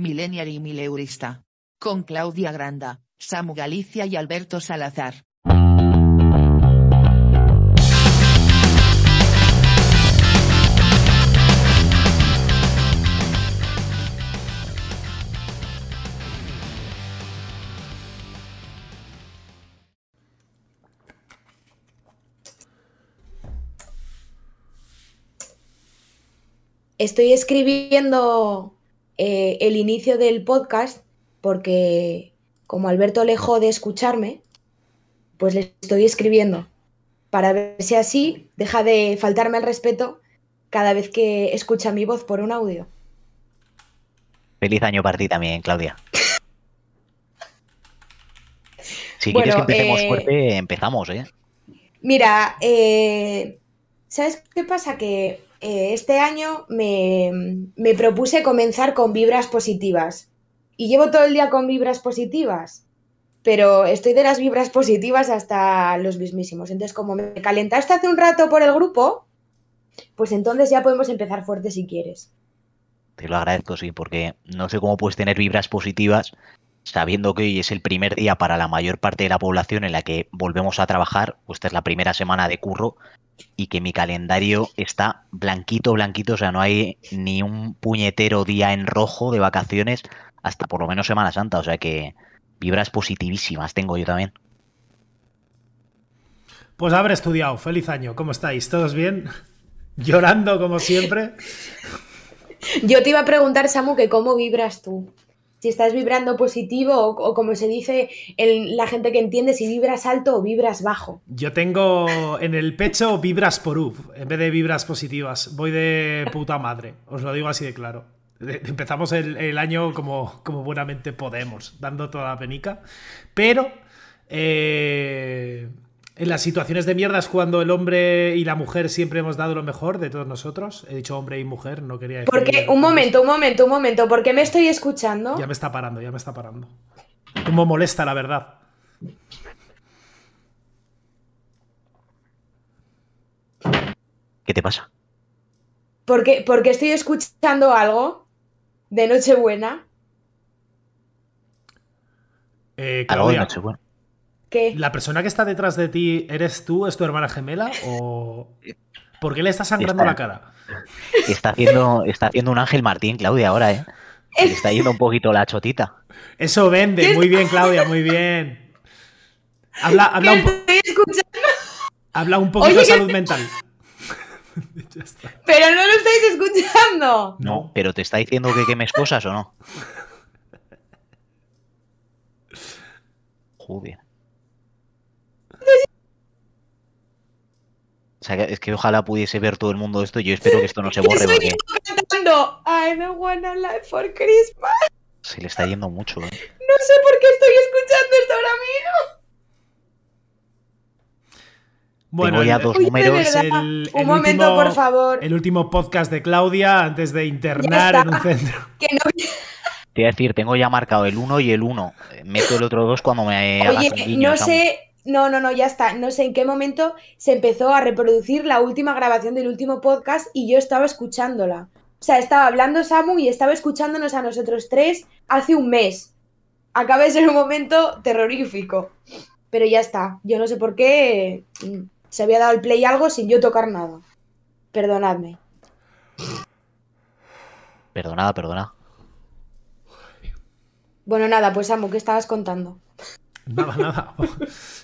Millennial y Mileurista. Con Claudia Granda, Samu Galicia y Alberto Salazar. Estoy escribiendo eh, el inicio del podcast porque como Alberto dejó de escucharme, pues le estoy escribiendo para ver si así deja de faltarme el respeto cada vez que escucha mi voz por un audio. Feliz año para ti también, Claudia. Si quieres que empecemos eh, fuerte, empezamos, ¿eh? Mira, eh, ¿sabes qué pasa? Que este año me, me propuse comenzar con vibras positivas. Y llevo todo el día con vibras positivas. Pero estoy de las vibras positivas hasta los mismísimos. Entonces, como me calentaste hace un rato por el grupo, pues entonces ya podemos empezar fuerte si quieres. Te lo agradezco, sí, porque no sé cómo puedes tener vibras positivas sabiendo que hoy es el primer día para la mayor parte de la población en la que volvemos a trabajar, pues esta es la primera semana de curro y que mi calendario está blanquito, blanquito, o sea, no hay ni un puñetero día en rojo de vacaciones hasta por lo menos Semana Santa, o sea que vibras positivísimas tengo yo también. Pues haber estudiado, feliz año, ¿cómo estáis? ¿Todos bien? Llorando como siempre. Yo te iba a preguntar, Samu, que cómo vibras tú. Si estás vibrando positivo o, como se dice en la gente que entiende, si vibras alto o vibras bajo. Yo tengo en el pecho vibras por U, en vez de vibras positivas. Voy de puta madre, os lo digo así de claro. Empezamos el, el año como, como buenamente podemos, dando toda la penica. Pero eh, en las situaciones de mierda es cuando el hombre y la mujer siempre hemos dado lo mejor de todos nosotros. He dicho hombre y mujer, no quería decir. Porque, un momento, un momento, un momento, ¿por qué me estoy escuchando? Ya me está parando, ya me está parando. Cómo molesta, la verdad. ¿Qué te pasa? Porque, porque estoy escuchando algo de Nochebuena Eh, Algo de Nochebuena. ¿La persona que está detrás de ti eres tú, es tu hermana gemela? ¿O por qué le está sangrando Está- la cara? Está haciendo, está haciendo un Ángel Martín, Claudia, ahora, ¿eh? Le está yendo un poquito la chotita. Eso vende, muy bien, Claudia, muy bien. Habla, habla, un, habla un poquito Oye, de salud mental. Pero no lo estáis escuchando. No. ¿Pero te está diciendo que quemes cosas o no? Joder. O sea, que- es que ojalá pudiese ver todo el mundo esto. Yo espero que esto no se borre soy porque cantando I don't wanna live for Christmas. se le está yendo mucho. ¿eh? No sé por qué estoy escuchando esto ahora mismo. Tengo ya el- dos de números. verdad, el, un el momento, último- por favor. El último podcast de Claudia antes de internar en un centro. Que no, Te iba a decir, tengo ya marcado el 1 y el 1. Meto el otro 2 cuando me Oye, no sé, no, no, no, ya está. No sé en qué momento se empezó a reproducir la última grabación del último podcast y yo estaba escuchándola. O sea, estaba hablando Samu y estaba escuchándonos a nosotros tres hace un mes. Acaba de ser un momento terrorífico. Pero ya está. Yo no sé por qué mm, se había dado el play algo sin yo tocar nada. Perdonadme. Perdonada, perdona. Bueno, nada, pues Samu, ¿qué estabas contando? Nada, nada.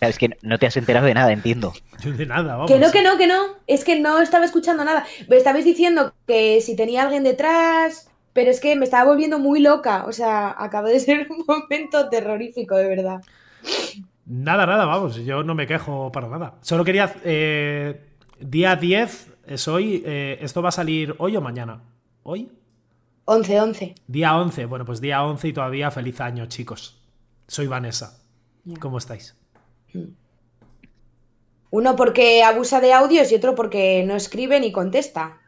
Es que no te has enterado de nada, entiendo. Yo de nada, vamos. Que no, que no, que no. Es que no estaba escuchando nada. Me estabais diciendo que si tenía alguien detrás, pero es que me estaba volviendo muy loca. O sea, acaba de ser un momento terrorífico, de verdad. Nada, nada, vamos, yo no me quejo para nada. Solo quería... eh, día 10 es hoy, eh, esto va a salir hoy o mañana. ¿Hoy? 11, 11. Día 11, bueno, pues día 11 y todavía feliz año, chicos. Soy Vanessa. ¿Cómo estáis? Uno porque abusa de audios y otro porque no escribe ni contesta.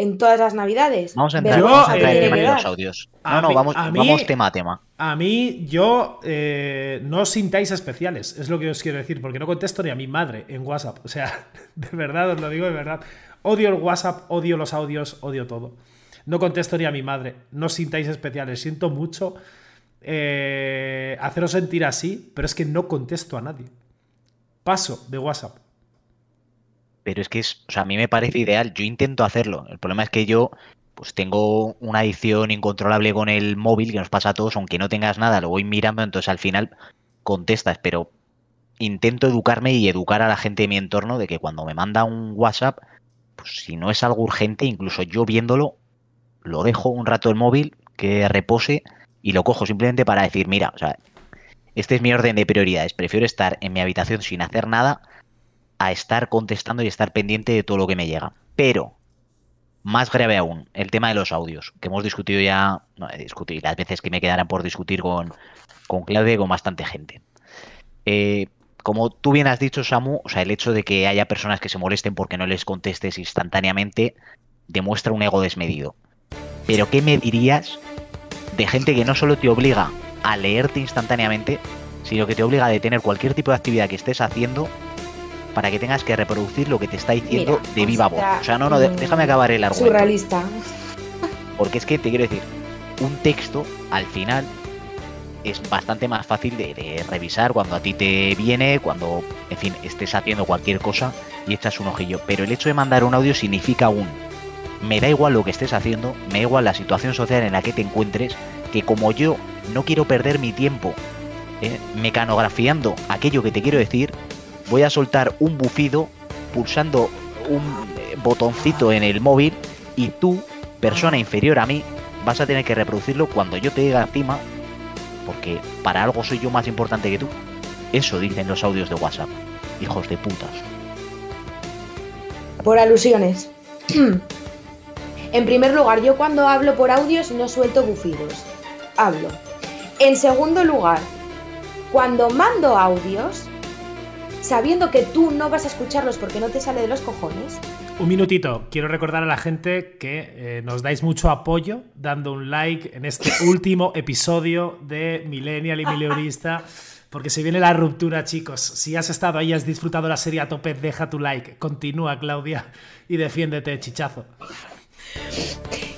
En todas las navidades. Vamos a entrar, Yo, vamos a eh, entrar en tema de los audios. No, no, mí- vamos, a mí- vamos tema a tema. A mí, yo eh, no os sintáis especiales, es lo que os quiero decir, porque no contesto ni a mi madre en WhatsApp. O sea, de verdad, os lo digo de verdad. Odio el WhatsApp, odio los audios, odio todo. No contesto ni a mi madre. No os sintáis especiales. Siento mucho eh, haceros sentir así, pero es que no contesto a nadie. Paso de WhatsApp. Pero es que es, o sea, a mí me parece ideal. Yo intento hacerlo. El problema es que yo pues tengo una adicción incontrolable con el móvil que nos pasa a todos, aunque no tengas nada, lo voy mirando, entonces al final contestas, pero intento educarme y educar a la gente de mi entorno de que cuando me manda un WhatsApp, pues si no es algo urgente, incluso yo viéndolo, lo dejo un rato el móvil, que repose y lo cojo simplemente para decir, mira, o sea, este es mi orden de prioridades, prefiero estar en mi habitación sin hacer nada a estar contestando y estar pendiente de todo lo que me llega. Pero más grave aún, el tema de los audios, que hemos discutido ya, no, he discutido las veces que me quedaran por discutir con, con Claudia y con bastante gente. Eh, como tú bien has dicho, Samu, o sea, el hecho de que haya personas que se molesten porque no les contestes instantáneamente demuestra un ego desmedido. Pero ¿qué me dirías de gente que no solo te obliga a leerte instantáneamente, sino que te obliga a detener cualquier tipo de actividad que estés haciendo para que tengas que reproducir lo que te está diciendo Mira, de viva voz. O sea, no, no, de- mm, déjame acabar el argumento. Surrealista. Porque es que te quiero decir, un texto al final es bastante más fácil de, de revisar cuando a ti te viene, cuando, en fin, estés haciendo cualquier cosa y echas un ojillo. Pero el hecho de mandar un audio significa un... Me da igual lo que estés haciendo, me da igual la situación social en la que te encuentres, que como yo no quiero perder mi tiempo eh, mecanografiando aquello que te quiero decir, voy a soltar un bufido pulsando un eh, botoncito en el móvil y tú, persona inferior a mí, vas a tener que reproducirlo cuando yo te diga encima, porque para algo soy yo más importante que tú. Eso dicen los audios de WhatsApp. Hijos de putas. Por alusiones. en primer lugar, yo cuando hablo por audios no suelto bufidos. Hablo. En segundo lugar, cuando mando audios, sabiendo que tú no vas a escucharlos porque no te sale de los cojones, Un minutito, quiero recordar a la gente que eh, nos dais mucho apoyo dando un like en este último episodio de Millennial y Mileurista, porque se viene la ruptura, chicos. Si has estado ahí y has disfrutado la serie a tope, deja tu like. Continúa, Claudia, y defiéndete, chichazo.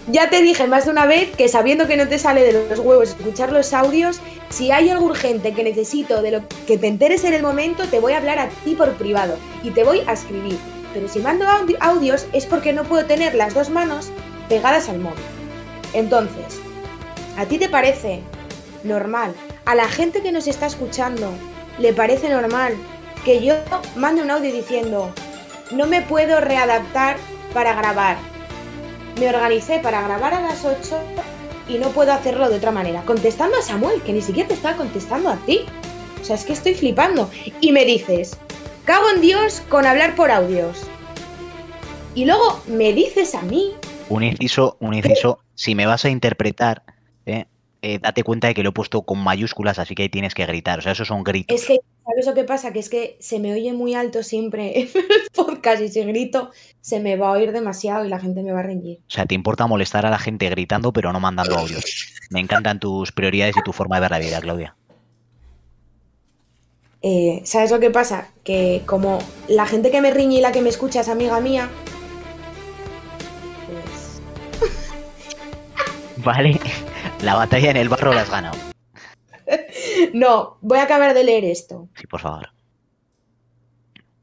Ya te dije más de una vez que sabiendo que no te sale de los huevos escuchar los audios, si hay algo urgente que necesito de lo que te enteres en el momento, te voy a hablar a ti por privado y te voy a escribir. Pero si mando audi- audios es porque no puedo tener las dos manos pegadas al móvil. Entonces, ¿a ti te parece normal? A la gente que nos está escuchando, ¿le parece normal que yo mande un audio diciendo, no me puedo readaptar para grabar? Me organicé para grabar a las 8 y no puedo hacerlo de otra manera. Contestando a Samuel, que ni siquiera te estaba contestando a ti. O sea, es que estoy flipando. Y me dices, cago en Dios con hablar por audios. Y luego me dices a mí, Un inciso, un inciso, si me vas a interpretar, eh, date cuenta de que lo he puesto con mayúsculas, así que ahí tienes que gritar. O sea, esos son gritos. es que, ¿sabes lo que pasa? Que es que se me oye muy alto siempre en el podcast y si grito se me va a oír demasiado y la gente me va a reñir. O sea, te importa molestar a la gente gritando, pero no mandando audios. Me encantan tus prioridades y tu forma de ver la vida, Claudia. Eh, ¿Sabes lo que pasa? Que como la gente que me riñe y la que me escucha es amiga mía, pues Vale, la batalla en el barro la has ganado. No, voy a acabar de leer esto. Sí, por favor.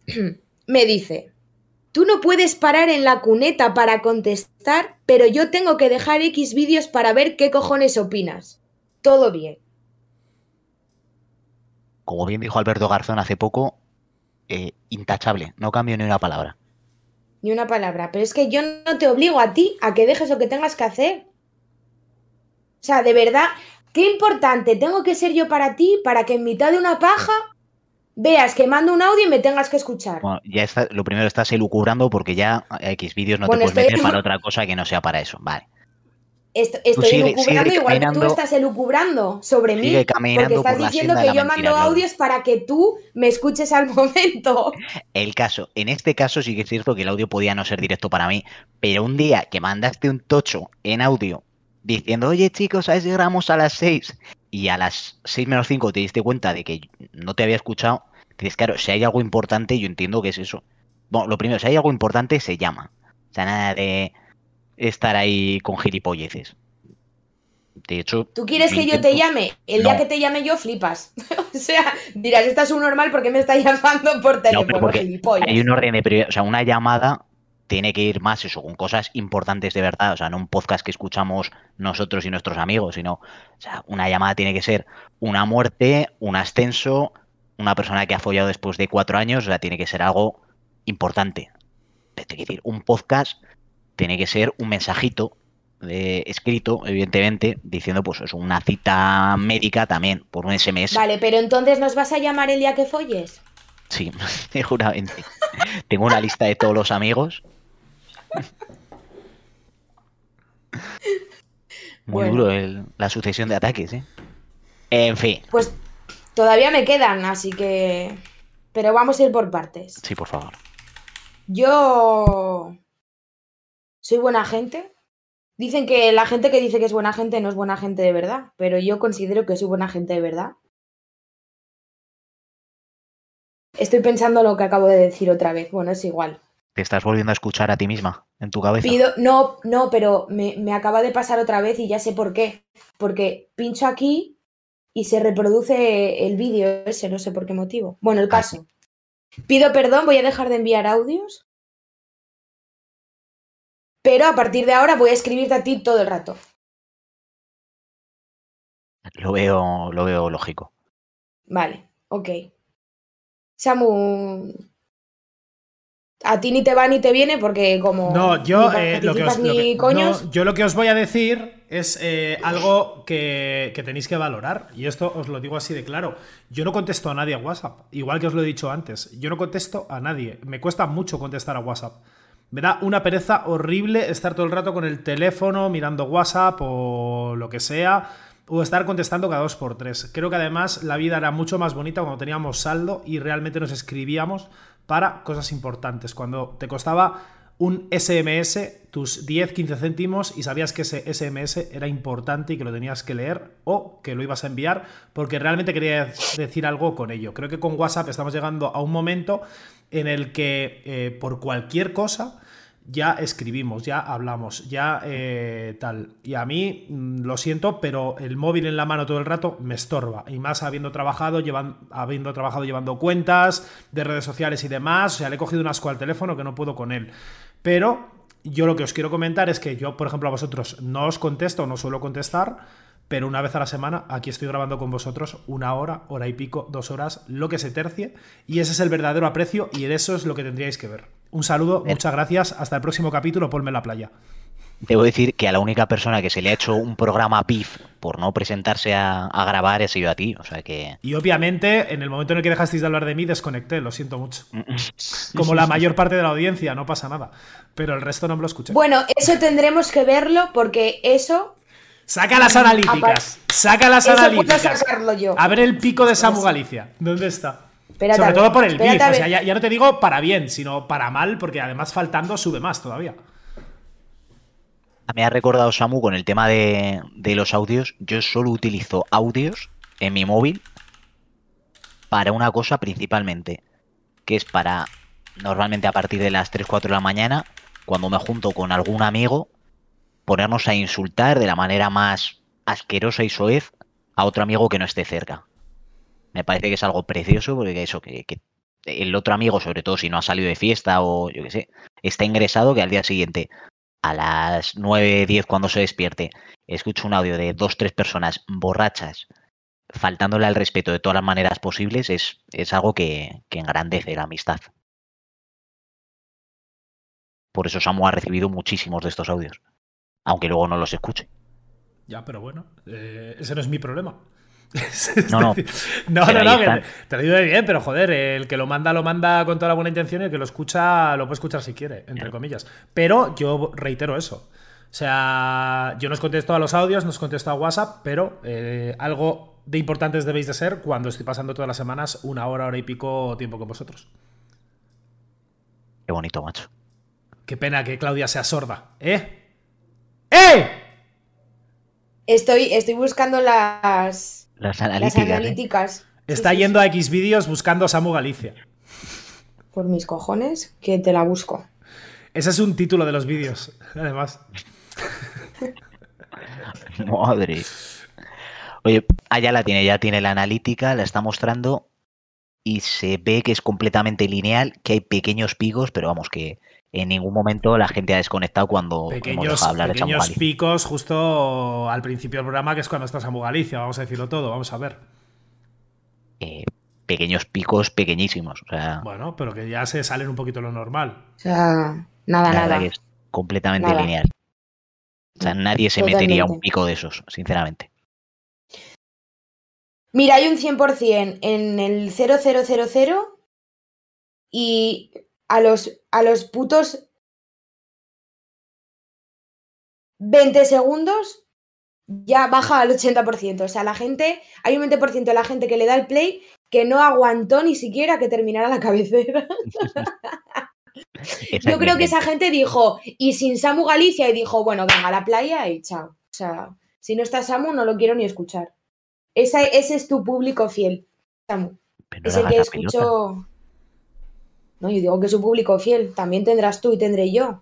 Me dice, tú no puedes parar en la cuneta para contestar, pero yo tengo que dejar X vídeos para ver qué cojones opinas. Todo bien. Como bien dijo Alberto Garzón hace poco, eh, intachable, no cambio ni una palabra. Ni una palabra. Pero es que yo no te obligo a ti a que dejes lo que tengas que hacer. O sea, de verdad, qué importante tengo que ser yo para ti para que en mitad de una paja veas que mando un audio y me tengas que escuchar. Bueno, ya está, lo primero estás elucubrando porque ya a X vídeos no Bueno, te puedes meter para otra cosa que no sea para eso. Vale. Esto- estoy sigue- elucubrando sigue igual que tú estás elucubrando sobre mí. Porque estás diciendo que yo mentira, mando audios para que tú me escuches al momento. El caso, en este caso sí que es cierto que el audio podía no ser directo para mí, pero un día que mandaste un tocho en audio diciendo, oye chicos, a grabamos a las 6 y a las 6 menos 5 te diste cuenta de que no te había escuchado, dices, claro, si hay algo importante, yo entiendo que es eso. Bueno, lo primero, si hay algo importante, se llama. O sea, nada de estar ahí con gilipolleces. De hecho. ¿Tú quieres que yo te llame? El día que te llame yo flipas. o sea, dirás, esta es un normal porque me está llamando por No, teléfono, pero porque gilipollas. hay un orden de prioridad. O sea, una llamada tiene que ir más eso, con cosas importantes de verdad. O sea, no un podcast que escuchamos nosotros y nuestros amigos, sino, o sea, una llamada tiene que ser una muerte, un ascenso, una persona que ha follado después de cuatro años. O sea, tiene que ser algo importante. Que decir, un podcast tiene que ser un mensajito eh, escrito, evidentemente, diciendo, pues eso, una cita médica también, por un SMS. Vale, pero entonces nos vas a llamar el día que folles. Sí, seguramente. Tengo una lista de todos los amigos. Muy Bueno. duro el- la sucesión de ataques, ¿eh? En fin, Pues todavía me quedan, así que. Pero vamos a ir por partes. sí, por favor. Yo. Soy buena gente. Dicen que la gente que dice que es buena gente no es buena gente de verdad, pero yo considero que soy buena gente de verdad. Estoy pensando lo que acabo de decir otra vez. Bueno, es igual. Te estás volviendo a escuchar a ti misma en tu cabeza. Pido, no, no, pero me, me acaba de pasar otra vez y ya sé por qué. Porque pincho aquí y se reproduce el vídeo ese, no sé por qué motivo. Bueno, el caso. Pido perdón, voy a dejar de enviar audios. Pero a partir de ahora voy a escribirte a ti todo el rato. Lo veo, lo veo lógico. Vale, ok. Samu, a ti ni te va ni te viene porque como No, yo, ni eh, lo que os, participas lo que- ni coños, no, yo lo que os voy a decir es eh, algo que, que tenéis que valorar. Y esto os lo digo así de claro. Yo no contesto a nadie a WhatsApp. Igual que os lo he dicho antes. Yo no contesto a nadie. Me cuesta mucho contestar a WhatsApp. Me da una pereza horrible estar todo el rato con el teléfono mirando WhatsApp o lo que sea. O estar contestando cada dos por tres. Creo que además la vida era mucho más bonita cuando teníamos saldo y realmente nos escribíamos para cosas importantes. Cuando te costaba un SMS, tus 10, 15 céntimos, y sabías que ese SMS era importante y que lo tenías que leer o que lo ibas a enviar porque realmente querías decir algo con ello. Creo que con WhatsApp estamos llegando a un momento en el que eh, por cualquier cosa ya escribimos, ya hablamos, ya eh, tal. Y a mí, mm, lo siento, pero el móvil en la mano todo el rato me estorba. Y más habiendo trabajado, llevan, habiendo trabajado llevando cuentas de redes sociales y demás. O sea, le he cogido un asco al teléfono que no puedo con él. Pero yo lo que os quiero comentar es que yo, por ejemplo, a vosotros no os contesto, no suelo contestar, pero una vez a la semana aquí estoy grabando con vosotros una hora, hora y pico, dos horas, lo que se tercie, y ese es el verdadero aprecio y de eso es lo que tendríais que ver. Un saludo, Bien. muchas gracias, hasta el próximo capítulo, ponme en la playa. Debo decir que a la única persona que se le ha hecho un programa PIF por no presentarse a, a grabar ha sido a ti. O sea que. Y obviamente, en el momento en el que dejasteis de hablar de mí, desconecté, lo siento mucho. Como la mayor parte de la audiencia, no pasa nada. Pero el resto no me lo escuché. Bueno, eso tendremos que verlo porque eso, Saca las analíticas. Saca las eso puedo analíticas. sacarlo yo. A ver el pico de Samu Galicia. ¿Dónde está? Espérate Sobre todo por el beef. O sea, ya no te digo para bien, sino para mal, porque además faltando sube más todavía. Me ha recordado Samu con el tema de, de los audios. Yo solo utilizo audios en mi móvil para una cosa principalmente, que es para normalmente a partir de las 3, 4 de la mañana, cuando me junto con algún amigo, ponernos a insultar de la manera más asquerosa y soez a otro amigo que no esté cerca. Me parece que es algo precioso porque eso, que, el otro amigo, sobre todo si no ha salido de fiesta o yo qué sé, está ingresado que al día siguiente a las 9, 10 cuando se despierte, escucho un audio de dos, tres personas borrachas, faltándole al respeto de todas las maneras posibles, es, es algo que, que engrandece la amistad. Por eso Samu ha recibido muchísimos de estos audios, aunque luego no los escuche. Ya, pero bueno, eh, ese no es mi problema. No, no. no, no, ahí no, que están. te, te lo digo de bien, pero joder, el que lo manda, lo manda con toda la buena intención y el que lo escucha, lo puede escuchar si quiere, entre comillas. Pero yo reitero eso. O sea, yo no os contesto a los audios, no os contesto a WhatsApp, pero eh, algo de importantes debéis de ser cuando estoy pasando todas las semanas una hora, hora y pico tiempo con vosotros. Qué bonito, macho. Qué pena que Claudia sea sorda, ¿eh? ¡Eh! Estoy, estoy buscando las, Las las analíticas. ¿eh? Está Sí, sí, yendo a X vídeos buscando Samu Galicia. Por mis cojones, que te la busco. Ese es un título de los vídeos, además. Madre. Oye, allá la tiene, ya tiene la analítica, la está mostrando y se ve que es completamente lineal, que hay pequeños picos, pero vamos, que en ningún momento la gente ha desconectado cuando pequeños, hemos dejado hablar pequeños de picos justo al principio del programa, que es cuando estás en Galicia, vamos a decirlo todo, vamos a ver. Eh, pequeños picos pequeñísimos, o sea... Bueno, pero que ya se salen un poquito lo normal. O sea, nada, nada. es completamente lineal. O sea, nadie se metería un pico de esos, sinceramente. Mira, hay un 100% en el 0000 y a los, a los putos 20 segundos ya baja al 80%. O sea, la gente, hay un 20% de la gente que le da el play que no aguantó ni siquiera que terminara la cabecera. Yo creo que esa gente dijo, y sin Samu Galicia, y dijo, bueno, venga a la playa y chao. O sea, si no está Samu, no lo quiero ni escuchar. ese es tu público fiel, Samu. es el que escuchó. No, yo digo que es un público fiel. También tendrás tú y tendré yo.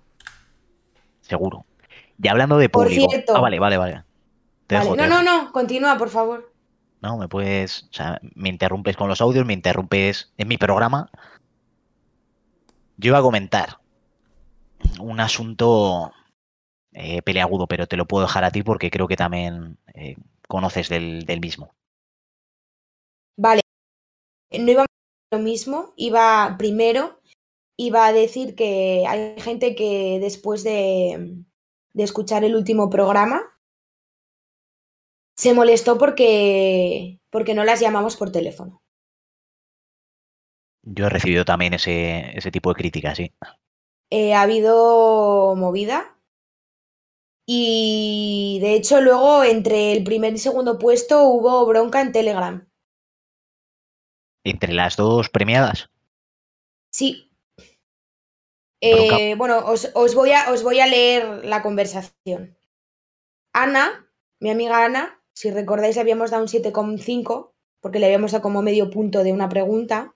Seguro. Y hablando de público. ah, vale, vale, vale. no, no, no, continúa, por favor. No, me puedes. O sea, me interrumpes con los audios, me interrumpes en mi programa. Yo iba a comentar un asunto eh, peleagudo, pero te lo puedo dejar a ti porque creo que también eh, conoces del, del, mismo. Vale. No iba a lo mismo, iba primero, iba a decir que hay gente que después de, de escuchar el último programa se molestó porque, porque no las llamamos por teléfono. Yo he recibido también ese, ese tipo de críticas, sí. Eh, ha habido movida. Y de hecho, luego entre el primer y segundo puesto hubo bronca en Telegram. ¿Entre las dos premiadas? Sí. Eh, bueno, os, os, voy a, os voy a leer la conversación. Ana, mi amiga Ana, si recordáis, habíamos dado un 7,5 porque le habíamos dado como medio punto de una pregunta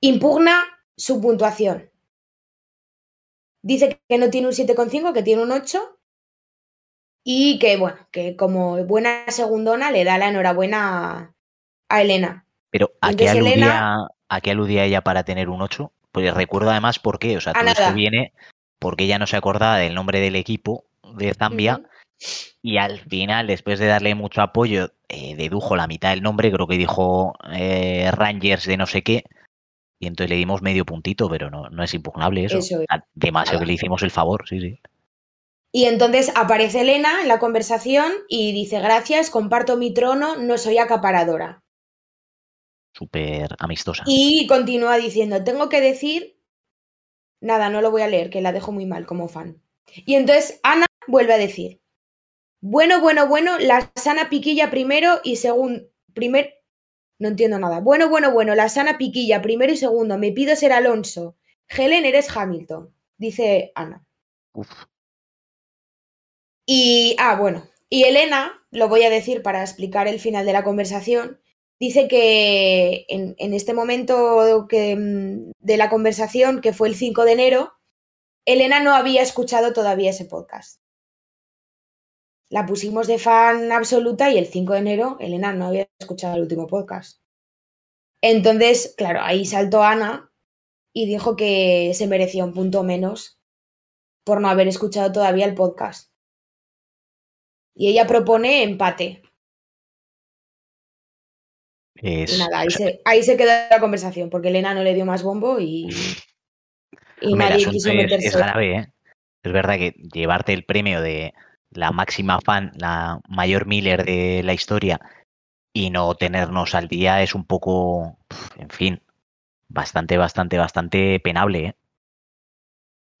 impugna su puntuación. Dice que no tiene un 7,5, que tiene un 8 y que, bueno, que como buena segundona le da la enhorabuena a, Elena. Pero ¿a qué, aludía, ¿a qué aludía ella para tener un 8? Pues recuerdo además por qué, o sea, todo esto viene porque ella no se acordaba del nombre del equipo de Zambia y al final, después de darle mucho apoyo, eh, dedujo la mitad del nombre, creo que dijo eh, Rangers de no sé qué, y entonces le dimos medio puntito, pero no, no es impugnable eso. eso que le hicimos el favor, sí, sí. Y entonces aparece Elena en la conversación y dice, gracias, comparto mi trono, no soy acaparadora. Súper amistosa. Y continúa diciendo, tengo que decir, nada, no lo voy a leer, que la dejo muy mal como fan. Y entonces Ana vuelve a decir, bueno, bueno, bueno, la sana piquilla primero y segundo, primer, no entiendo nada. Bueno, bueno, bueno, la sana piquilla, primero y segundo. Me pido ser Alonso. Helen, eres Hamilton, dice Ana. Y, ah, bueno. Y Elena, lo voy a decir para explicar el final de la conversación, dice que en, este momento mm, de la conversación, que fue el 5 de enero, Elena no había escuchado todavía ese podcast. La pusimos de fan absoluta y el 5 de enero Elena no había escuchado el último podcast. Entonces, claro, ahí saltó Ana y dijo que se merecía un punto menos por no haber escuchado todavía el podcast. Y ella propone empate. Y nada, ahí se, quedó la conversación, porque Elena no le dio más bombo y, y nadie quiso meterse. Es, grave, ¿eh? Es verdad que llevarte el premio de la máxima fan, la mayor Miller de la historia, y no tenernos al día es un poco, en fin, bastante, bastante, bastante penable. ¿eh?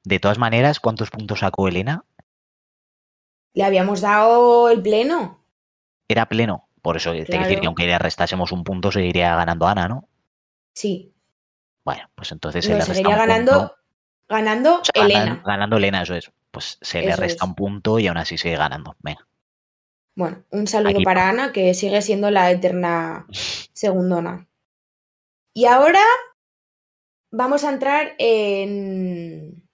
De todas maneras, ¿cuántos puntos sacó Elena? Le habíamos dado el pleno. Era pleno. Por eso te quiero decir que aunque le restásemos un punto, seguiría ganando Ana, ¿no? Sí. Bueno, pues entonces se le seguiría ganando, ganando Elena. Ganando, Elena, eso es. Pues se le resta un punto y aún así sigue ganando. Venga. Bueno, un saludo para Ana, que sigue siendo la eterna segundona. Y ahora vamos a entrar en,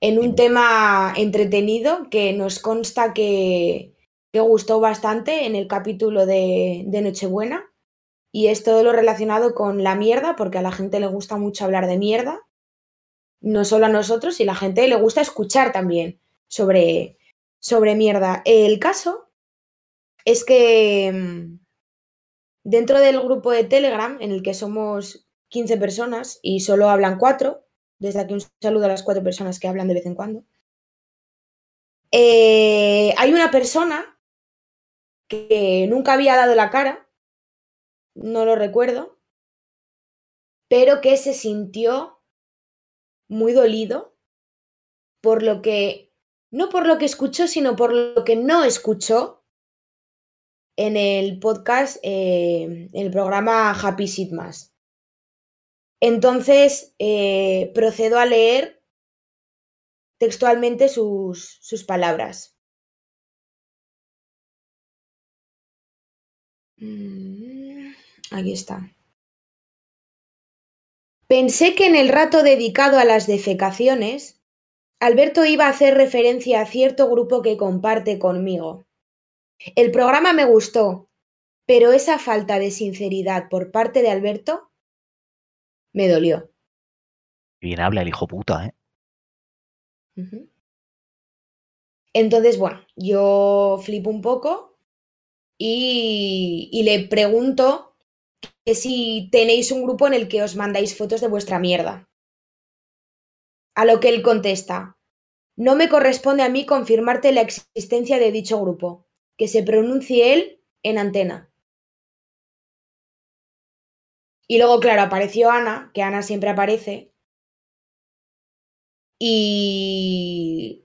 en un tema entretenido que nos consta que, que gustó bastante en el capítulo de, Nochebuena. Y es todo lo relacionado con la mierda, porque a la gente le gusta mucho hablar de mierda. No solo a nosotros, y a la gente le gusta escuchar también sobre, sobre mierda. El caso es que mm, dentro del grupo de Telegram, en el que somos 15 personas y solo hablan cuatro, desde aquí un saludo a las cuatro personas que hablan de vez en cuando, eh, hay una persona que nunca había dado la cara, no lo recuerdo, pero que se sintió muy dolido por lo que, no por lo que escuchó, sino por lo que no escuchó en el podcast, eh, en el programa Happy Sitmas. Entonces, eh, procedo a leer textualmente sus, sus palabras. Aquí está. Pensé que en el rato dedicado a las defecaciones, Alberto iba a hacer referencia a cierto grupo que comparte conmigo. El programa me gustó, pero esa falta de sinceridad por parte de Alberto me dolió. Bien habla el hijo puta, ¿eh? Entonces, bueno, yo flipo un poco y, le pregunto que si tenéis un grupo en el que os mandáis fotos de vuestra mierda. A lo que él contesta, no me corresponde a mí confirmarte la existencia de dicho grupo, que se pronuncie él en antena. Y luego, claro, apareció Ana, que Ana siempre aparece, y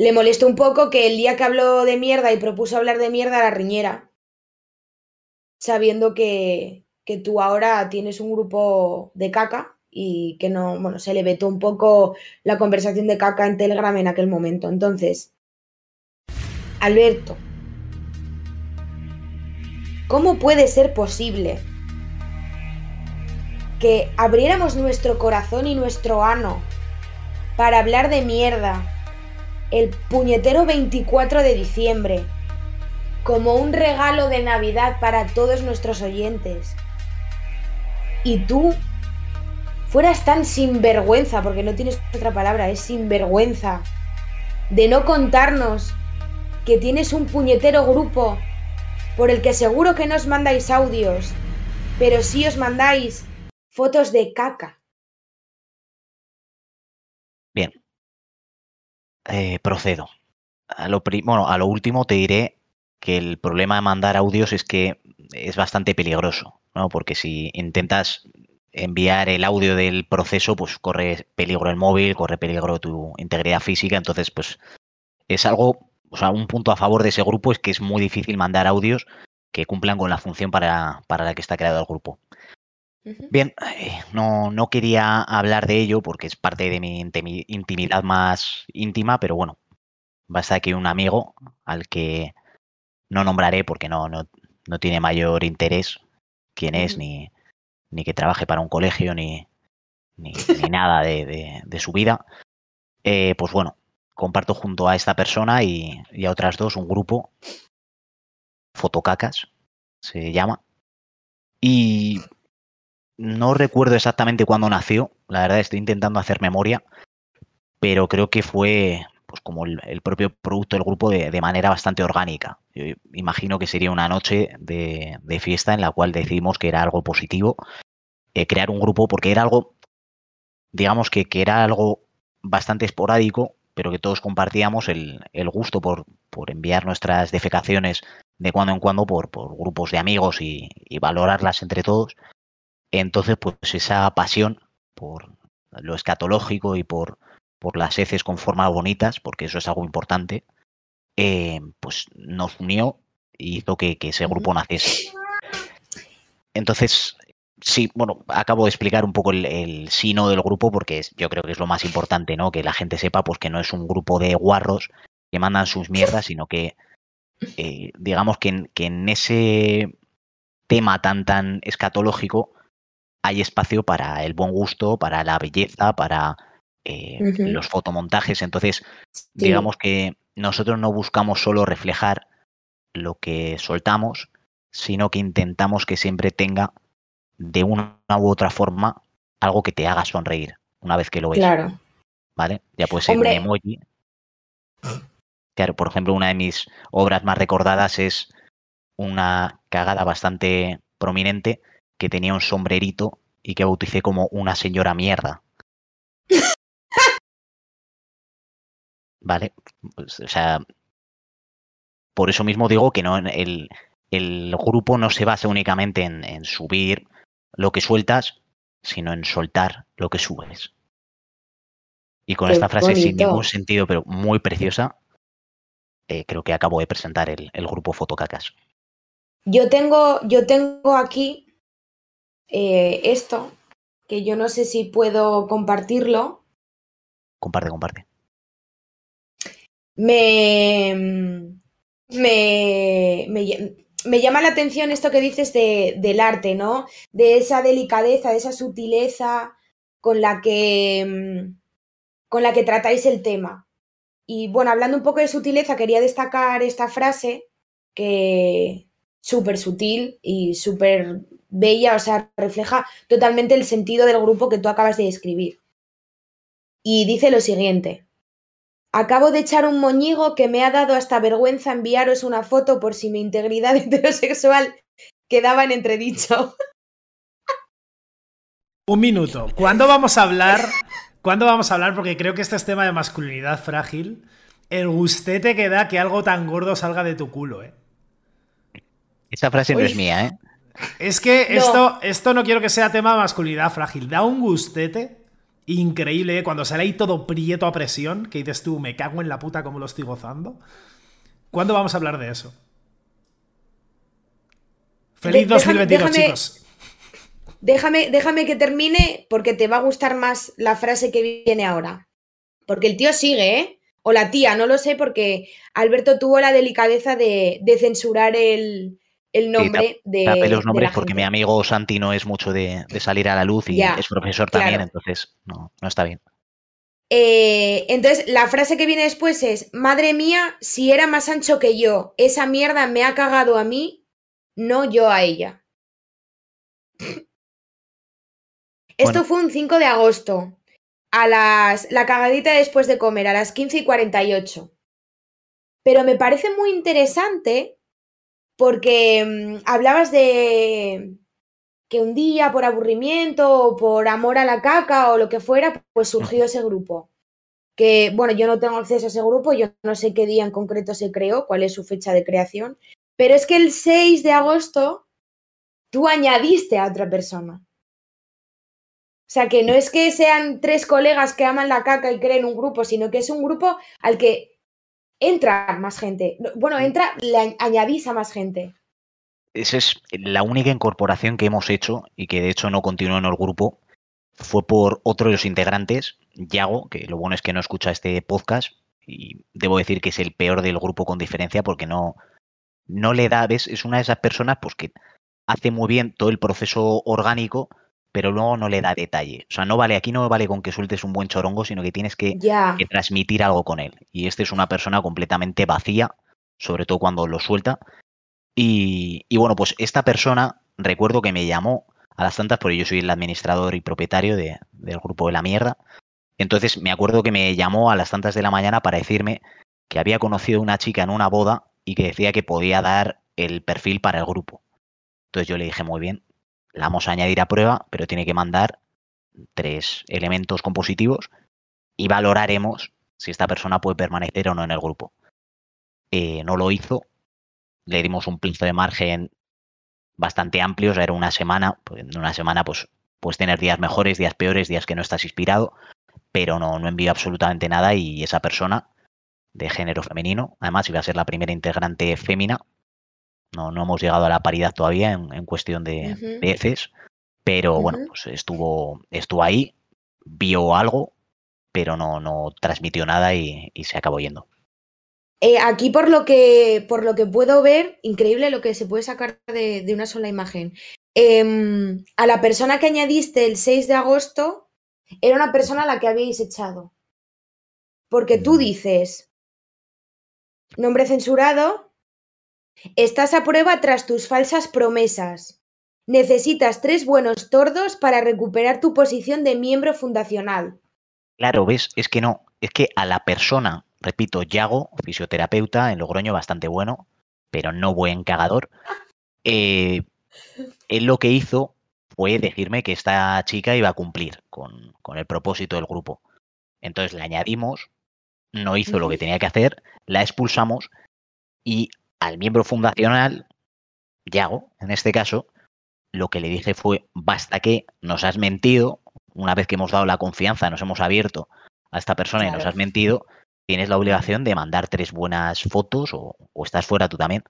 le molestó un poco que el día que habló de mierda y propuso hablar de mierda la riñera, sabiendo que, que tú ahora tienes un grupo de caca y que no, bueno, se le vetó un poco la conversación de caca en Telegram en aquel momento. Entonces, Alberto, ¿cómo puede ser posible que abriéramos nuestro corazón y nuestro ano para hablar de mierda el puñetero 24 de diciembre como un regalo de Navidad para todos nuestros oyentes? Y tú fueras tan sinvergüenza, porque no tienes otra palabra, es sinvergüenza, de no contarnos que tienes un puñetero grupo por el que seguro que no os mandáis audios, pero sí os mandáis fotos de caca. Eh, procedo. A lo, bueno, a lo último te diré que el problema de mandar audios es que es bastante peligroso, ¿no? Porque si intentas enviar el audio del proceso, pues corre peligro el móvil, corre peligro tu integridad física, entonces pues es algo, o sea, un punto a favor de ese grupo es que es muy difícil mandar audios que cumplan con la función para, para la que está creado el grupo. Bien, no, no quería hablar de ello porque es parte de mi intimi- intimidad más íntima, pero bueno, basta que un amigo al que no nombraré porque no, no, no tiene mayor interés quién es, ni, ni que trabaje para un colegio, ni, ni, ni nada de, de- de su vida, eh, pues bueno, comparto junto a esta persona y, y a otras dos un grupo, Fotocacas se llama, y no recuerdo exactamente cuándo nació, la verdad estoy intentando hacer memoria, pero creo que fue pues como el, propio producto del grupo de, manera bastante orgánica. Yo imagino que sería una noche de, fiesta en la cual decidimos que era algo positivo eh, crear un grupo porque era algo, digamos que, que era algo bastante esporádico, pero que todos compartíamos el, gusto por, por enviar nuestras defecaciones de cuando en cuando por, grupos de amigos y valorarlas entre todos. Entonces, pues esa pasión por lo escatológico y por, por las heces con formas bonitas, porque eso es algo importante, eh, pues nos unió y hizo que, que ese grupo naciese. Entonces, sí, bueno, acabo de explicar un poco el, el sino del grupo porque es- yo creo que es lo más importante, ¿no? Que la gente sepa pues que no es un grupo de guarros que mandan sus mierdas, sino que eh, digamos que en, que en ese tema tan tan escatológico hay espacio para el buen gusto, para la belleza, para eh, los fotomontajes. Entonces, Sí. digamos que nosotros no buscamos solo reflejar lo que soltamos, sino que intentamos que siempre tenga de una u otra forma algo que te haga sonreír una vez que lo ves, Claro. ¿vale? Ya puede ser Hombre. un emoji. Claro, por ejemplo, una de mis obras más recordadas es una cagada bastante prominente que tenía un sombrerito y que bauticé como una señora mierda. ¿Vale? Pues, o sea, por eso mismo digo que no el, el grupo no se basa únicamente en, en subir lo que sueltas, sino en soltar lo que subes. Y con Qué esta frase sin ningún sentido, pero muy preciosa, eh, creo que acabo de presentar el, el grupo Fotocacas. Yo tengo, yo tengo aquí eh, esto, que yo no sé si puedo compartirlo. Comparte, comparte. Me, me, me, me llama la atención esto que dices de, del arte, ¿no? De esa delicadeza, de esa sutileza con la que, mm, con la que tratáis el tema. Y bueno, hablando un poco de sutileza, quería destacar esta frase que súper sutil y súper bella, o sea, refleja totalmente el sentido del grupo que tú acabas de describir. Y dice lo siguiente. Acabo de echar un moñigo que me ha dado hasta vergüenza enviaros una foto por si mi integridad heterosexual quedaba en entredicho. Un minuto. ¿Cuándo vamos a hablar? ¿Cuándo vamos a hablar? Porque creo que este es tema de masculinidad frágil. El gustete que da que algo tan gordo salga de tu culo, ¿eh? Esta frase no Uy. es mía, ¿eh? Es que No. esto, esto no quiero que sea tema de masculinidad frágil. Da un gustete increíble ¿eh? cuando sale ahí todo prieto a presión, que dices tú, me cago en la puta como lo estoy gozando. ¿Cuándo vamos a hablar de eso? Feliz De- déjame- 2022, déjame- chicos. Déjame, déjame que termine porque te va a gustar más la frase que viene ahora. Porque el tío sigue, ¿eh? O la tía, no lo sé, porque Alberto tuvo la delicadeza de, de censurar el, el nombre de, los de nombres la porque mi amigo Santi no es mucho de, de salir a la luz y Ya, es profesor también, claro. entonces no, no está bien. Eh, entonces, la frase que viene después es, madre mía, si era más ancho que yo, esa mierda me ha cagado a mí, no yo a ella. Esto fue un 5 de agosto, a las, la cagadita después de comer, a las 15 y 48. Pero me parece muy interesante porque mm, hablabas de que un día por aburrimiento o por amor a la caca o lo que fuera, pues surgió ese grupo. Que, bueno, yo no tengo acceso a ese grupo, yo no sé qué día en concreto se creó, cuál es su fecha de creación, pero es que el 6 de agosto tú añadiste a otra persona. O sea, que no es que sean tres colegas que aman la caca y creen un grupo, sino que es un grupo al que entra más gente. No, Bueno, entra, le añ- añadís a más gente. Esa es la única incorporación que hemos hecho y que de hecho no continuó en el grupo. Fue por otro de los integrantes, Yago, que lo bueno es que no escucha este podcast y debo decir que es el peor del grupo con diferencia porque no, no le da, ves, es una de esas personas pues que hace muy bien todo el proceso orgánico, pero luego no le da detalle. O sea, no vale, aquí no vale con que sueltes un buen chorongo, sino que tienes que transmitir algo con él. Y este es una persona completamente vacía, sobre todo cuando lo suelta. Y, y bueno, pues esta persona, recuerdo que me llamó a las tantas, porque yo soy el administrador y propietario de- del grupo de la mierda. Entonces me acuerdo que me llamó a las tantas de la mañana para decirme que había conocido a una chica en una boda y que decía que podía dar el perfil para el grupo. Entonces yo le dije, muy bien, la vamos a añadir a prueba, pero tiene que mandar tres elementos compositivos y valoraremos si esta persona puede permanecer o no en el grupo. Eh, no lo hizo, le dimos un plazo de margen bastante amplio, o sea, era una semana, pues en una semana pues puedes tener días mejores, días peores, días que no estás inspirado, pero no, no absolutamente nada y esa persona de género femenino, además iba a ser la primera integrante fémina, no, no hemos llegado a la paridad todavía en, en cuestión de, heces, pero bueno, pues estuvo, estuvo ahí, vio algo, pero no, no transmitió nada y, y se acabó yendo. Eh, aquí por lo que por lo que puedo ver, increíble lo que se puede sacar de, de una sola imagen. Em, a la persona que añadiste el 6 de agosto era una persona a la que habíais echado. Porque tú Mm. dices, nombre censurado, estás a prueba tras tus falsas promesas. Necesitas tres buenos tordos para recuperar tu posición de miembro fundacional. Claro, ves, es que no, es que a la persona, repito, Yago, fisioterapeuta en Logroño, bastante bueno, pero no buen cagador, eh, él lo que hizo fue decirme que esta chica iba a cumplir con, con el propósito del grupo. Entonces le añadimos, no hizo lo que tenía que hacer, la expulsamos y al miembro fundacional, Yago, en este caso, lo que le dije fue, basta que nos has mentido, una vez que hemos dado la confianza, nos hemos abierto a esta persona y nos has mentido, tienes la obligación de mandar tres buenas fotos o, o estás fuera tú también.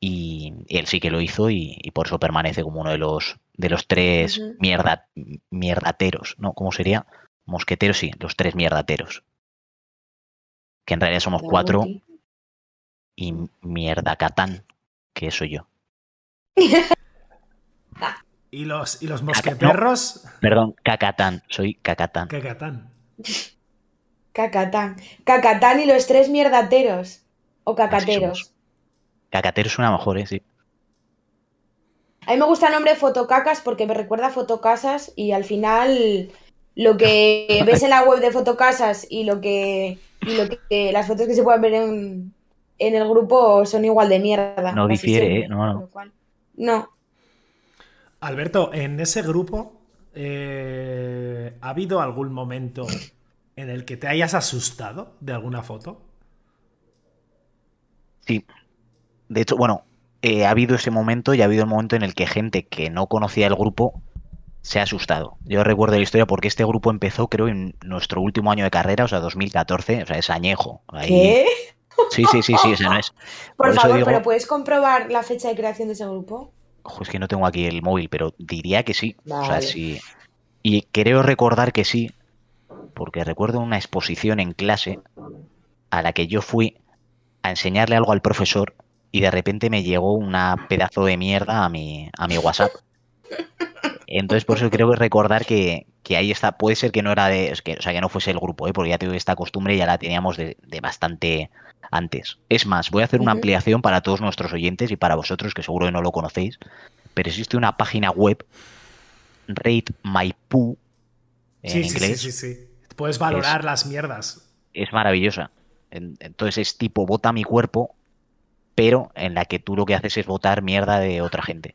Y, y él sí que lo hizo y, y por eso permanece como uno de los de los tres mierda, mierdateros, ¿no? ¿Cómo sería? Mosqueteros, sí, los tres mierdateros. Que en realidad somos cuatro. Y mierda Catán, que soy yo. ¿Y los, y los mosqueperros? Perdón, Cacatán, soy Cacatán. ¿Qué catán? Cacatán. Cacatán y los tres mierdateros. O cacateros. somos. Cacatero es una mejor, ¿eh? Sí. A mí me gusta el nombre Fotocacas porque me recuerda a Fotocasas y al final lo que ves en la web de Fotocasas y lo que, y lo que las fotos que se pueden ver en, en el grupo son igual de mierda. No difiere, ¿eh? No, no. No. Alberto, en ese grupo, eh, ¿ha habido algún momento en el que te hayas asustado de alguna foto? Sí. De hecho, bueno, eh, ha habido ese momento y ha habido el momento en el que gente que no conocía el grupo se ha asustado. Yo recuerdo la historia porque este grupo empezó, creo, en nuestro último año de carrera, o sea, 2014, o sea, es añejo. Ahí- ¿Qué? Sí, sí, sí, sí, ese no es. Por, favor, digo- ¿pero puedes comprobar la fecha de creación de ese grupo? Ojo, es que no tengo aquí el móvil, pero diría que sí. O sea, sí. Y creo recordar que sí, porque recuerdo una exposición en clase a la que yo fui a enseñarle algo al profesor y de repente me llegó una pedazo de mierda a mi, a mi WhatsApp. Entonces, por eso creo que recordar que, que ahí está. Puede ser que no era de. es que, o sea, que no fuese el grupo, ¿eh? porque ya tengo esta costumbre ya la teníamos de, de bastante antes. Es más, voy a hacer una ampliación para todos nuestros oyentes y para vosotros, que seguro que no lo conocéis. Pero existe una página web, Rate My Poo, en Sí, sí, sí, inglés. sí, sí. Puedes valorar las mierdas. es maravillosa. En- Entonces es tipo vota mi cuerpo, pero en la que tú lo que haces es votar mierda de otra gente.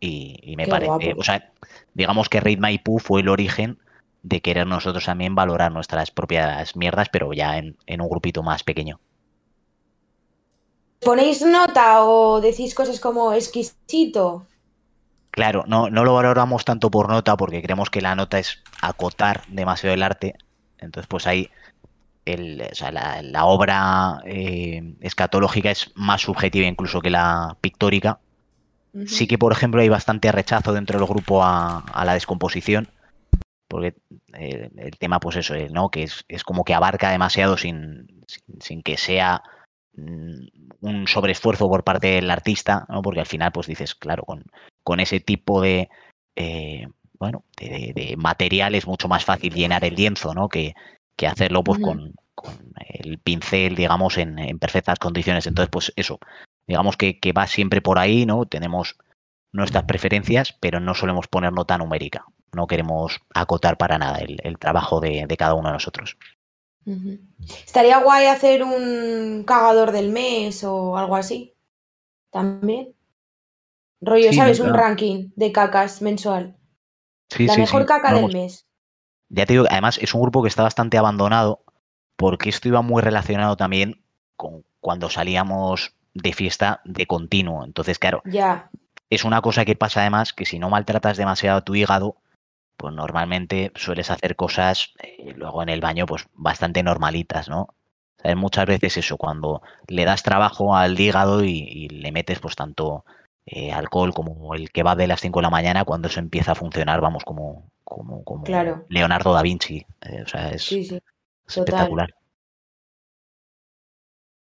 Y, y me parece, o sea, digamos que Raid My Poo fue el origen de querer nosotros también valorar nuestras propias mierdas, pero ya en, en un grupito más pequeño. ¿Ponéis nota o decís cosas como exquisito? Claro, no, no lo valoramos tanto por nota porque creemos que la nota es acotar demasiado el arte. Entonces, pues ahí el, o sea, la, la obra eh, escatológica es más subjetiva incluso que la pictórica. Sí que, por ejemplo, hay bastante rechazo dentro del grupo a, a la descomposición, porque eh, el tema, pues eso, eh, ¿no? Que es, es como que abarca demasiado sin, sin, sin que sea un sobreesfuerzo por parte del artista, ¿no? Porque al final, pues dices, claro, con, con ese tipo de, eh, bueno, de, de- de material es mucho más fácil llenar el lienzo, ¿no? Que, que hacerlo, pues, con, con el pincel, digamos, en, en perfectas condiciones. Entonces, pues eso, digamos que, que va siempre por ahí, ¿no? Tenemos nuestras preferencias, pero no solemos poner nota numérica. No queremos acotar para nada el, el trabajo de, de cada uno de nosotros. Estaría guay hacer un cagador del mes o algo así. También. Rollo, Sí, ¿sabes? Un ranking de cacas mensual. Sí, La sí, mejor caca Vamos, del mes. Ya te digo, además es un grupo que está bastante abandonado porque esto iba muy relacionado también con cuando salíamos de fiesta de continuo. Entonces, claro, Ya. es una cosa que pasa además que si no maltratas demasiado a tu hígado, pues normalmente sueles hacer cosas eh, luego en el baño pues bastante normalitas, ¿no? ¿Sabes? Muchas veces eso, cuando le das trabajo al hígado y, y le metes pues tanto eh, alcohol como el que va de las 5 de la mañana, cuando eso empieza a funcionar, vamos, como, como, como Claro. Leonardo da Vinci. eh, o sea, es, Sí, sí. es espectacular.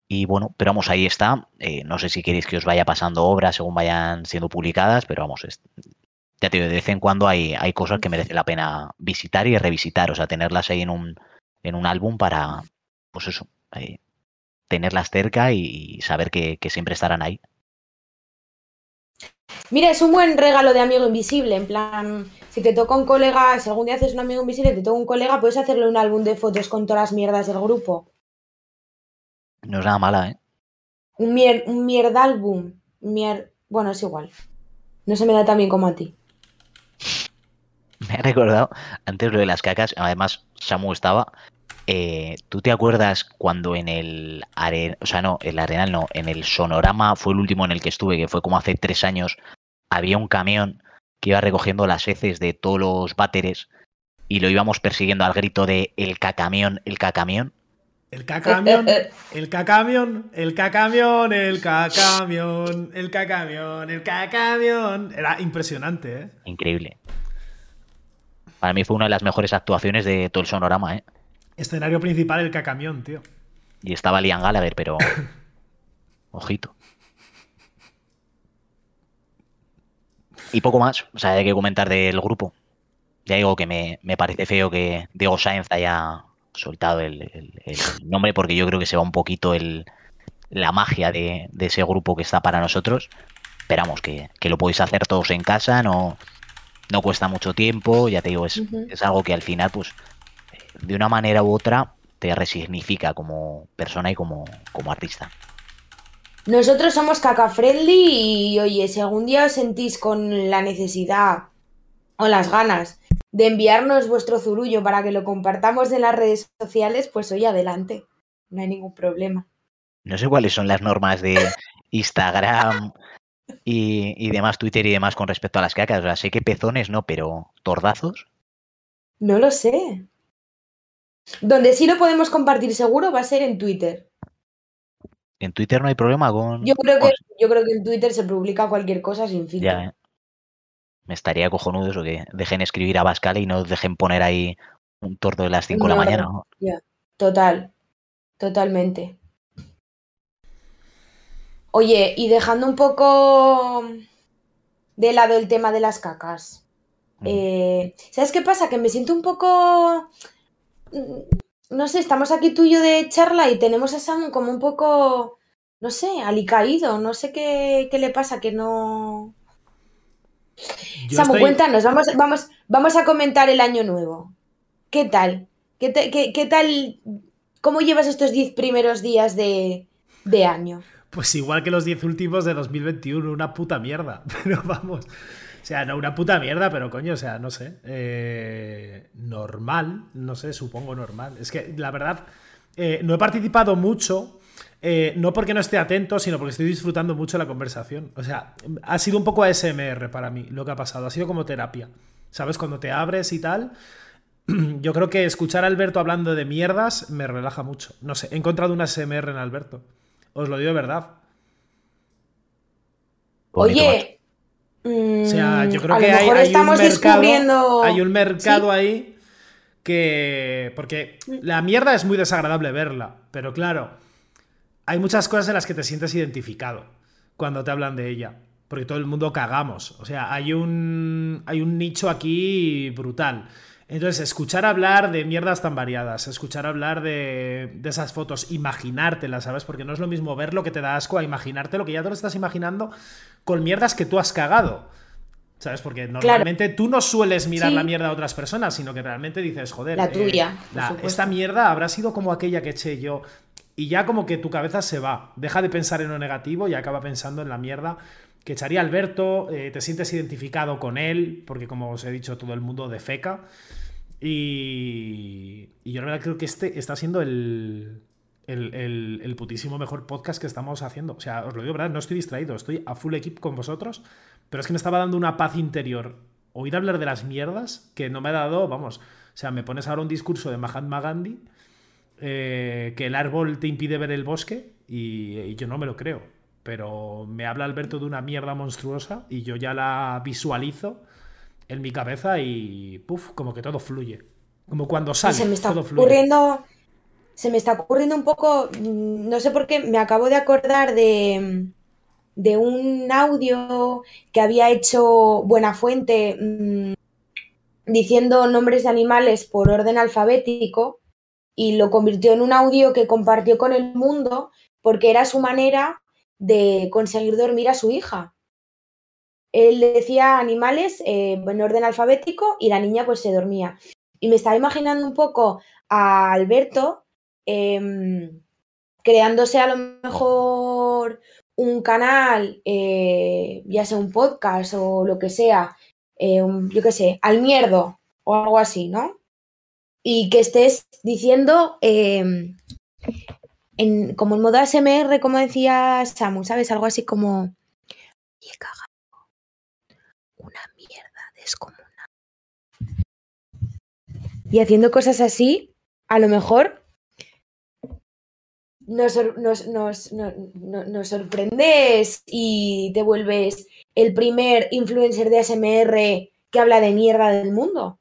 Y bueno, pero vamos, ahí está. No sé si queréis que os vaya pasando obras según vayan siendo publicadas, pero vamos, es- ya te digo, de vez en cuando hay, hay cosas que merece la pena visitar y revisitar, o sea, tenerlas ahí en un, en un álbum para, pues eso, eh, tenerlas cerca y saber que, que siempre estarán ahí. Mira, es un buen regalo de amigo invisible. En plan, si te toca un colega, si algún día haces un amigo invisible y te toca un colega, puedes hacerle un álbum de fotos con todas las mierdas del grupo. No es nada mala, ¿eh? Un, mier un mierda álbum. Mier bueno, es igual. No se me da tan bien como a ti. Me ha recordado antes lo de las cacas. Además, Samu estaba. Eh, ¿Tú te acuerdas cuando en el Arenal, o sea, no, el Arenal no, en el Sonorama fue el último en el que estuve, que fue como hace tres años, había un camión que iba recogiendo las heces de todos los váteres y lo íbamos persiguiendo al grito de el cacamión, el cacamión. El cacamión, el cacamión, el cacamión, el cacamión, el cacamión, el cacamión. Era impresionante, ¿eh? Increíble. Para mí fue una de las mejores actuaciones de todo el sonorama, ¿eh? Escenario principal, el cacamión, tío. Y estaba Liam Gallagher, pero. Ojito. Y poco más. O sea, hay que comentar del grupo. Ya digo que me, me parece feo que Diego Sáenz haya soltado el, el, el, nombre porque yo creo que se va un poquito el, la magia de, de, ese grupo que está para nosotros. Esperamos que, que, lo podéis hacer todos en casa, no, no cuesta mucho tiempo, ya te digo, es, uh -huh. es algo que al final, pues, de una manera u otra, te resignifica como persona y como, como artista. Nosotros somos caca friendly y oye, si algún día os sentís con la necesidad o las ganas de enviarnos vuestro zurullo para que lo compartamos en las redes sociales, pues oye, adelante. No hay ningún problema. No sé cuáles son las normas de Instagram y, y demás, Twitter y demás con respecto a las cacas. O sea, sé que pezones no, pero tordazos. No lo sé. Donde sí lo podemos compartir seguro va a ser en Twitter. En Twitter no hay problema con. Yo creo que, yo creo que en Twitter se publica cualquier cosa sin filtro. Ya, ¿eh? Me estaría cojonudo eso que dejen escribir a Bascal y no dejen poner ahí un tordo de las 5 no, de la mañana. ¿no? Ya, total. Totalmente. Oye, y dejando un poco de lado el tema de las cacas. Mm. Eh, ¿Sabes qué pasa? Que me siento un poco no sé, estamos aquí tú y yo de charla y tenemos a Sam como un poco, no sé, alicaído, no sé qué, qué le pasa, que no... Yo Samu, estoy... cuéntanos, vamos, vamos, vamos a comentar el año nuevo. ¿Qué tal? ¿Qué, te, qué, qué tal? ¿Cómo llevas estos 10 primeros días de, de año? Pues igual que los 10 últimos de 2021, una puta mierda. Pero vamos, o sea, no una puta mierda, pero coño, o sea, no sé. Eh, normal, no sé, supongo normal. Es que la verdad, eh, no he participado mucho. Eh, no porque no esté atento, sino porque estoy disfrutando mucho la conversación. O sea, ha sido un poco ASMR para mí lo que ha pasado. Ha sido como terapia. ¿Sabes? Cuando te abres y tal. Yo creo que escuchar a Alberto hablando de mierdas me relaja mucho. No sé, he encontrado una ASMR en Alberto. Os lo digo de verdad. Oye, o sea, yo creo que hay, hay, un mercado, descubriendo... hay un mercado ¿Sí? ahí que... Porque la mierda es muy desagradable verla, pero claro, hay muchas cosas en las que te sientes identificado cuando te hablan de ella. Porque todo el mundo cagamos. O sea, hay un, hay un nicho aquí brutal. Entonces, escuchar hablar de mierdas tan variadas, escuchar hablar de, de, esas fotos, imaginártelas, ¿sabes? Porque no es lo mismo ver lo que te da asco a imaginarte lo que ya te lo estás imaginando con mierdas que tú has cagado. ¿Sabes? Porque normalmente claro. tú no sueles mirar sí. la mierda a otras personas, sino que realmente dices, joder, la tuya. Eh, la, esta mierda habrá sido como aquella que eché yo. Y ya como que tu cabeza se va. Deja de pensar en lo negativo y acaba pensando en la mierda que echaría Alberto. Eh, te sientes identificado con él, porque como os he dicho, todo el mundo de feca. Y, y yo la verdad creo que este está siendo el, el, putísimo mejor podcast que estamos haciendo. O sea, os lo digo, ¿verdad? No estoy distraído, estoy a full equip con vosotros, pero es que me estaba dando una paz interior. Oír hablar de las mierdas que no me ha dado, vamos, o sea, me pones ahora un discurso de Mahatma Gandhi, eh, que el árbol te impide ver el bosque, y yo no me lo creo. Pero me habla Alberto de una mierda monstruosa y yo ya la visualizo en mi cabeza y puff, como que todo fluye. Como cuando sale, se me está todo fluye. ocurriendo se me está ocurriendo un poco, mm, no sé por qué, me acabo de acordar de, de un audio que había hecho Buenafuente mmm, diciendo nombres de animales por orden alfabético y lo convirtió en un audio que compartió con el mundo porque era su manera de conseguir dormir a su hija. Él decía animales eh, en orden alfabético y la niña pues se dormía. Y me estaba imaginando un poco a Alberto eh, creándose a lo mejor un canal, eh, ya sea un podcast o lo que sea, eh, un, yo qué sé, al mierdo o algo así, ¿no? Y que estés diciendo, eh, en, como en modo ASMR, como decía Samu, ¿sabes? Algo así como, y cagado una mierda descomunal. Y haciendo cosas así, a lo mejor nos, nos, nos, nos, sorprendes y te vuelves el primer influencer de ASMR que habla de mierda del mundo.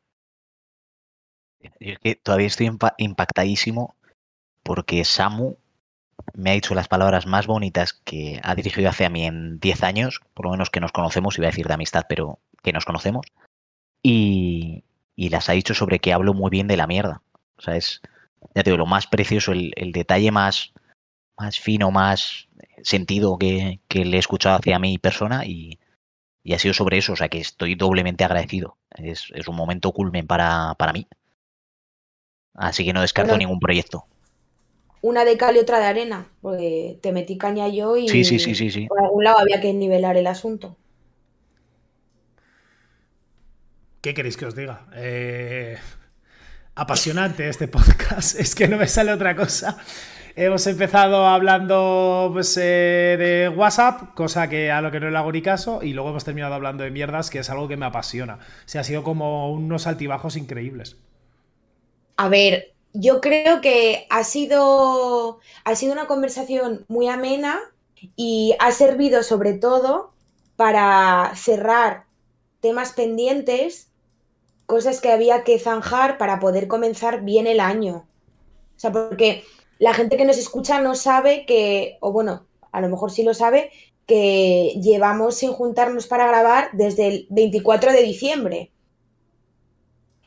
Yo es que todavía estoy impactadísimo porque Samu me ha dicho las palabras más bonitas que ha dirigido hacia mí en 10 años, por lo menos que nos conocemos, iba a decir de amistad, pero que nos conocemos, y, y las ha dicho sobre que hablo muy bien de la mierda. O sea, es, ya te digo, lo más precioso, el, el detalle más, más fino, más sentido que, que, le he escuchado hacia mi persona y, y, ha sido sobre eso, o sea que estoy doblemente agradecido. Es, es un momento culmen para, para, mí. Así que no descarto bueno, ningún proyecto. Una de cal y otra de arena, porque te metí caña yo y sí, sí, sí, sí, sí. por algún lado había que nivelar el asunto. ¿Qué queréis que os diga? Eh, apasionante este podcast, es que no me sale otra cosa. Hemos empezado hablando pues, eh, de WhatsApp, cosa que a lo que no le hago ni caso, y luego hemos terminado hablando de mierdas, que es algo que me apasiona. O sea, ha sido como unos altibajos increíbles. A ver, yo creo que ha sido, ha sido una conversación muy amena y ha servido sobre todo para cerrar temas pendientes, cosas que había que zanjar para poder comenzar bien el año. O sea, porque la gente que nos escucha no sabe que, o bueno, a lo mejor sí lo sabe, que llevamos sin juntarnos para grabar desde el 24 de diciembre.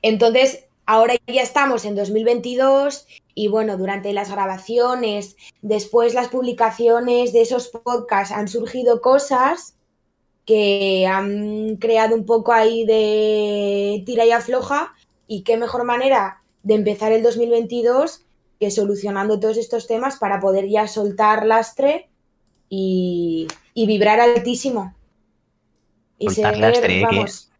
Entonces, ahora ya estamos en 2022 y bueno, durante las grabaciones, después las publicaciones de esos podcasts han surgido cosas que han creado un poco ahí de tira y afloja y qué mejor manera de empezar el 2022 que solucionando todos estos temas para poder ya soltar lastre y, y vibrar altísimo. Y soltar ser, lastre, vamos,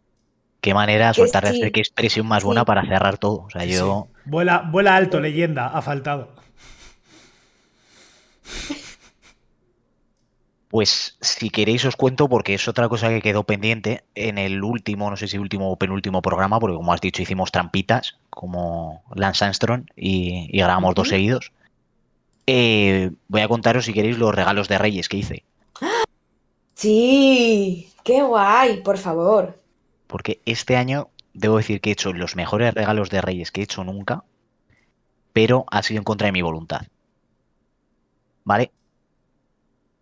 qué, manera soltar que, sí, qué expresión más buena sí. para cerrar todo. O sea, yo... Sí. Vuela, vuela alto, leyenda, ha faltado. Pues si queréis os cuento porque es otra cosa que quedó pendiente en el último, no sé si último o penúltimo programa, porque como has dicho hicimos trampitas como Lance Armstrong y, y grabamos uh -huh. dos seguidos. Eh, voy a contaros si queréis los regalos de Reyes que hice. Sí, qué guay, por favor. Porque este año debo decir que he hecho los mejores regalos de Reyes que he hecho nunca, pero ha sido en contra de mi voluntad. ¿Vale?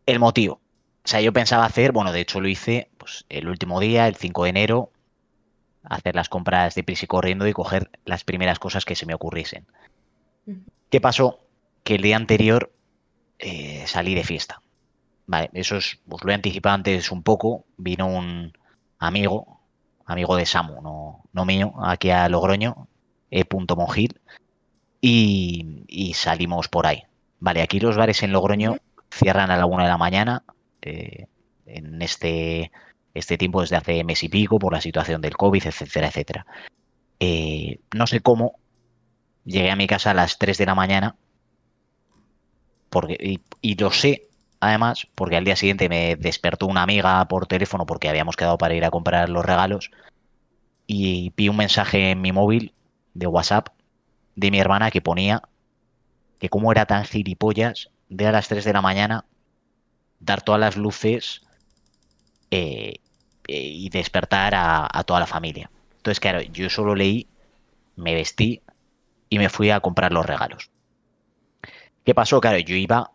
El motivo. O sea, yo pensaba hacer, bueno, de hecho lo hice pues, el último día, el 5 de enero, hacer las compras de prisa y corriendo y coger las primeras cosas que se me ocurriesen. ¿Qué pasó? Que el día anterior eh, salí de fiesta. Vale, eso es, os lo he anticipado antes un poco. Vino un amigo, amigo de Samu, no, no mío, aquí a Logroño, E. Monjil, y, y salimos por ahí. Vale, aquí los bares en Logroño cierran a la una de la mañana. Eh, en este, este tiempo desde hace mes y pico por la situación del COVID, etcétera, etcétera. Eh, no sé cómo llegué a mi casa a las 3 de la mañana porque, y, y, lo sé además porque al día siguiente me despertó una amiga por teléfono porque habíamos quedado para ir a comprar los regalos y vi un mensaje en mi móvil de WhatsApp de mi hermana que ponía que cómo era tan gilipollas de a las 3 de la mañana dar todas las luces eh, y despertar a, a, toda la familia. Entonces, claro, yo solo leí, me vestí y me fui a comprar los regalos. ¿Qué pasó? Claro, yo iba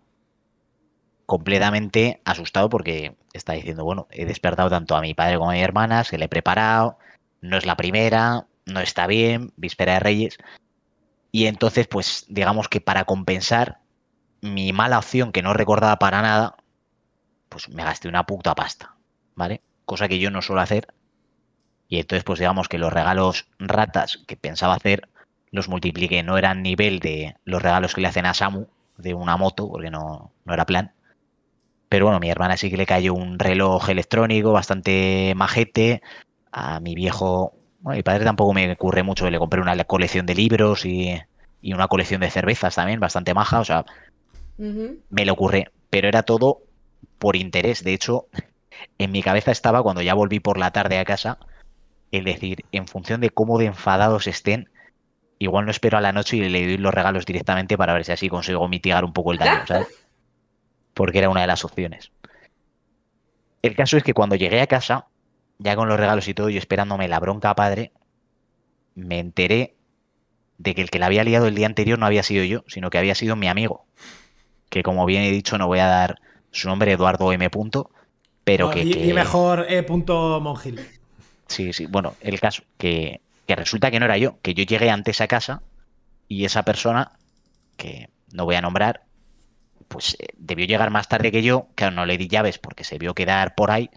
completamente asustado porque está diciendo, bueno, he despertado tanto a mi padre como a mi hermana, se le he preparado, no es la primera, no está bien, víspera de Reyes. Y entonces, pues digamos que para compensar mi mala opción que no recordaba para nada, pues me gasté una puta pasta, ¿vale? Cosa que yo no suelo hacer. Y entonces, pues digamos que los regalos ratas que pensaba hacer, los multipliqué. No eran nivel de los regalos que le hacen a Samu de una moto, porque no, no era plan. Pero bueno, mi hermana sí que le cayó un reloj electrónico bastante majete. A mi viejo, bueno, mi padre tampoco me ocurre mucho, le compré una colección de libros y, y una colección de cervezas también, bastante maja. O sea, me le ocurre, pero era todo por interés. De hecho, en mi cabeza estaba cuando ya volví por la tarde a casa, el decir, en función de cómo de enfadados estén, igual no espero a la noche y le doy los regalos directamente para ver si así consigo mitigar un poco el daño, ¿sabes? Porque era una de las opciones. El caso es que cuando llegué a casa, ya con los regalos y todo, yo esperándome la bronca padre, me enteré de que el que la había liado el día anterior no había sido yo, sino que había sido mi amigo que como bien he dicho no voy a dar su nombre, Eduardo M. Punto, pero No, que, y, que- y mejor E. Mongil. Sí, sí, bueno, el caso, que, que resulta que no era yo, que yo llegué antes a casa y esa persona, que no voy a nombrar, pues eh, debió llegar más tarde que yo, claro, no le di llaves porque se vio quedar por ahí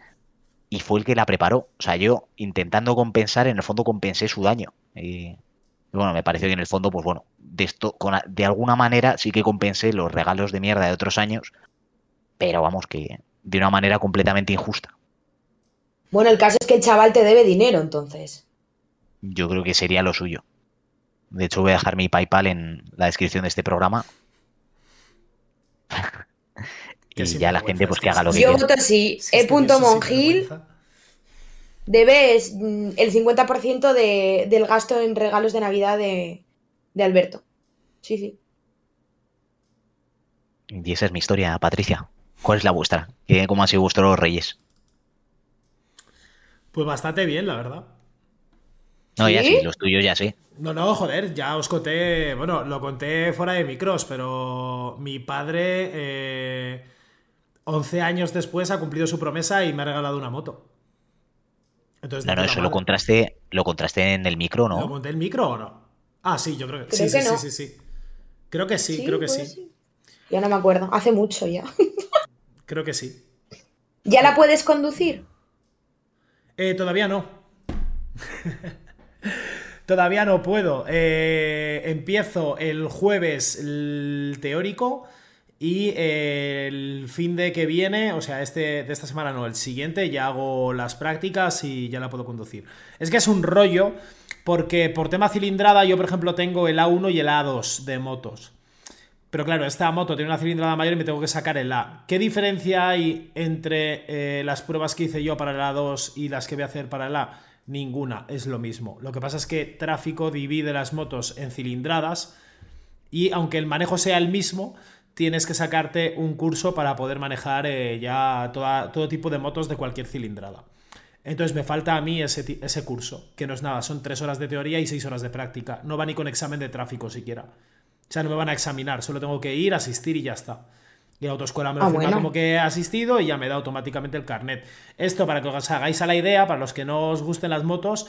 y fue el que la preparó. O sea, yo intentando compensar, en el fondo compensé su daño. Y, bueno, me pareció que en el fondo, pues bueno, de esto, con, de alguna manera sí que compensé los regalos de mierda de otros años, pero vamos, que de una manera completamente injusta. Bueno, el caso es que el chaval te debe dinero, entonces. Yo creo que sería lo suyo. De hecho, voy a dejar mi PayPal en la descripción de este programa. Y ya la gente pues es que haga lo que Yo quiera. voto sí. Es que E. Mongil mm, el 50% de, del gasto en regalos de Navidad de, de Alberto. Sí, sí. Y esa es mi historia, Patricia. ¿Cuál es la vuestra? ¿Qué- ¿Cómo han sido vuestros reyes? Pues bastante bien, la verdad. No, ya ¿Sí? sí, los tuyos ya sí. No, no, joder, ya os conté, bueno, lo conté fuera de micros, pero mi padre, eh, 11 años después, ha cumplido su promesa y me ha regalado una moto. Entonces, No, no, eso lo contraste, lo contraste en el micro, ¿Lo ¿no? conté el micro o no? Ah, sí, yo creo que Creo sí, que sí, no. sí, sí, sí. Creo que sí, creo que sí. ser. Ya no me acuerdo. Hace mucho ya. Creo que sí. ¿Ya la puedes conducir? Eh, todavía no. todavía no puedo. Eh, empiezo el jueves el teórico y eh, el fin de que viene, o sea, este de esta semana no, el siguiente ya hago las prácticas y ya la puedo conducir. Es que es un rollo porque por tema cilindrada yo, por ejemplo, tengo el A1 y el A2 de motos. Pero claro, esta moto tiene una cilindrada mayor y me tengo que sacar el A. ¿Qué diferencia hay entre eh, las pruebas que hice yo para el A2 y las que voy a hacer para el A? Ninguna, es lo mismo. Lo que pasa es que tráfico divide las motos en cilindradas y aunque el manejo sea el mismo, tienes que sacarte un curso para poder manejar eh, ya toda- todo tipo de motos de cualquier cilindrada. Entonces me falta a mí ese, ese curso, que no es nada, son tres horas de teoría y seis horas de práctica. No va ni con examen de tráfico siquiera. O sea, no me van a examinar, solo tengo que ir, asistir y ya está. Y la autoescuela me lo Ah, firma bueno. como que he asistido y ya me da automáticamente el carnet. Esto, para que os hagáis a la idea, para los que no os gusten las motos,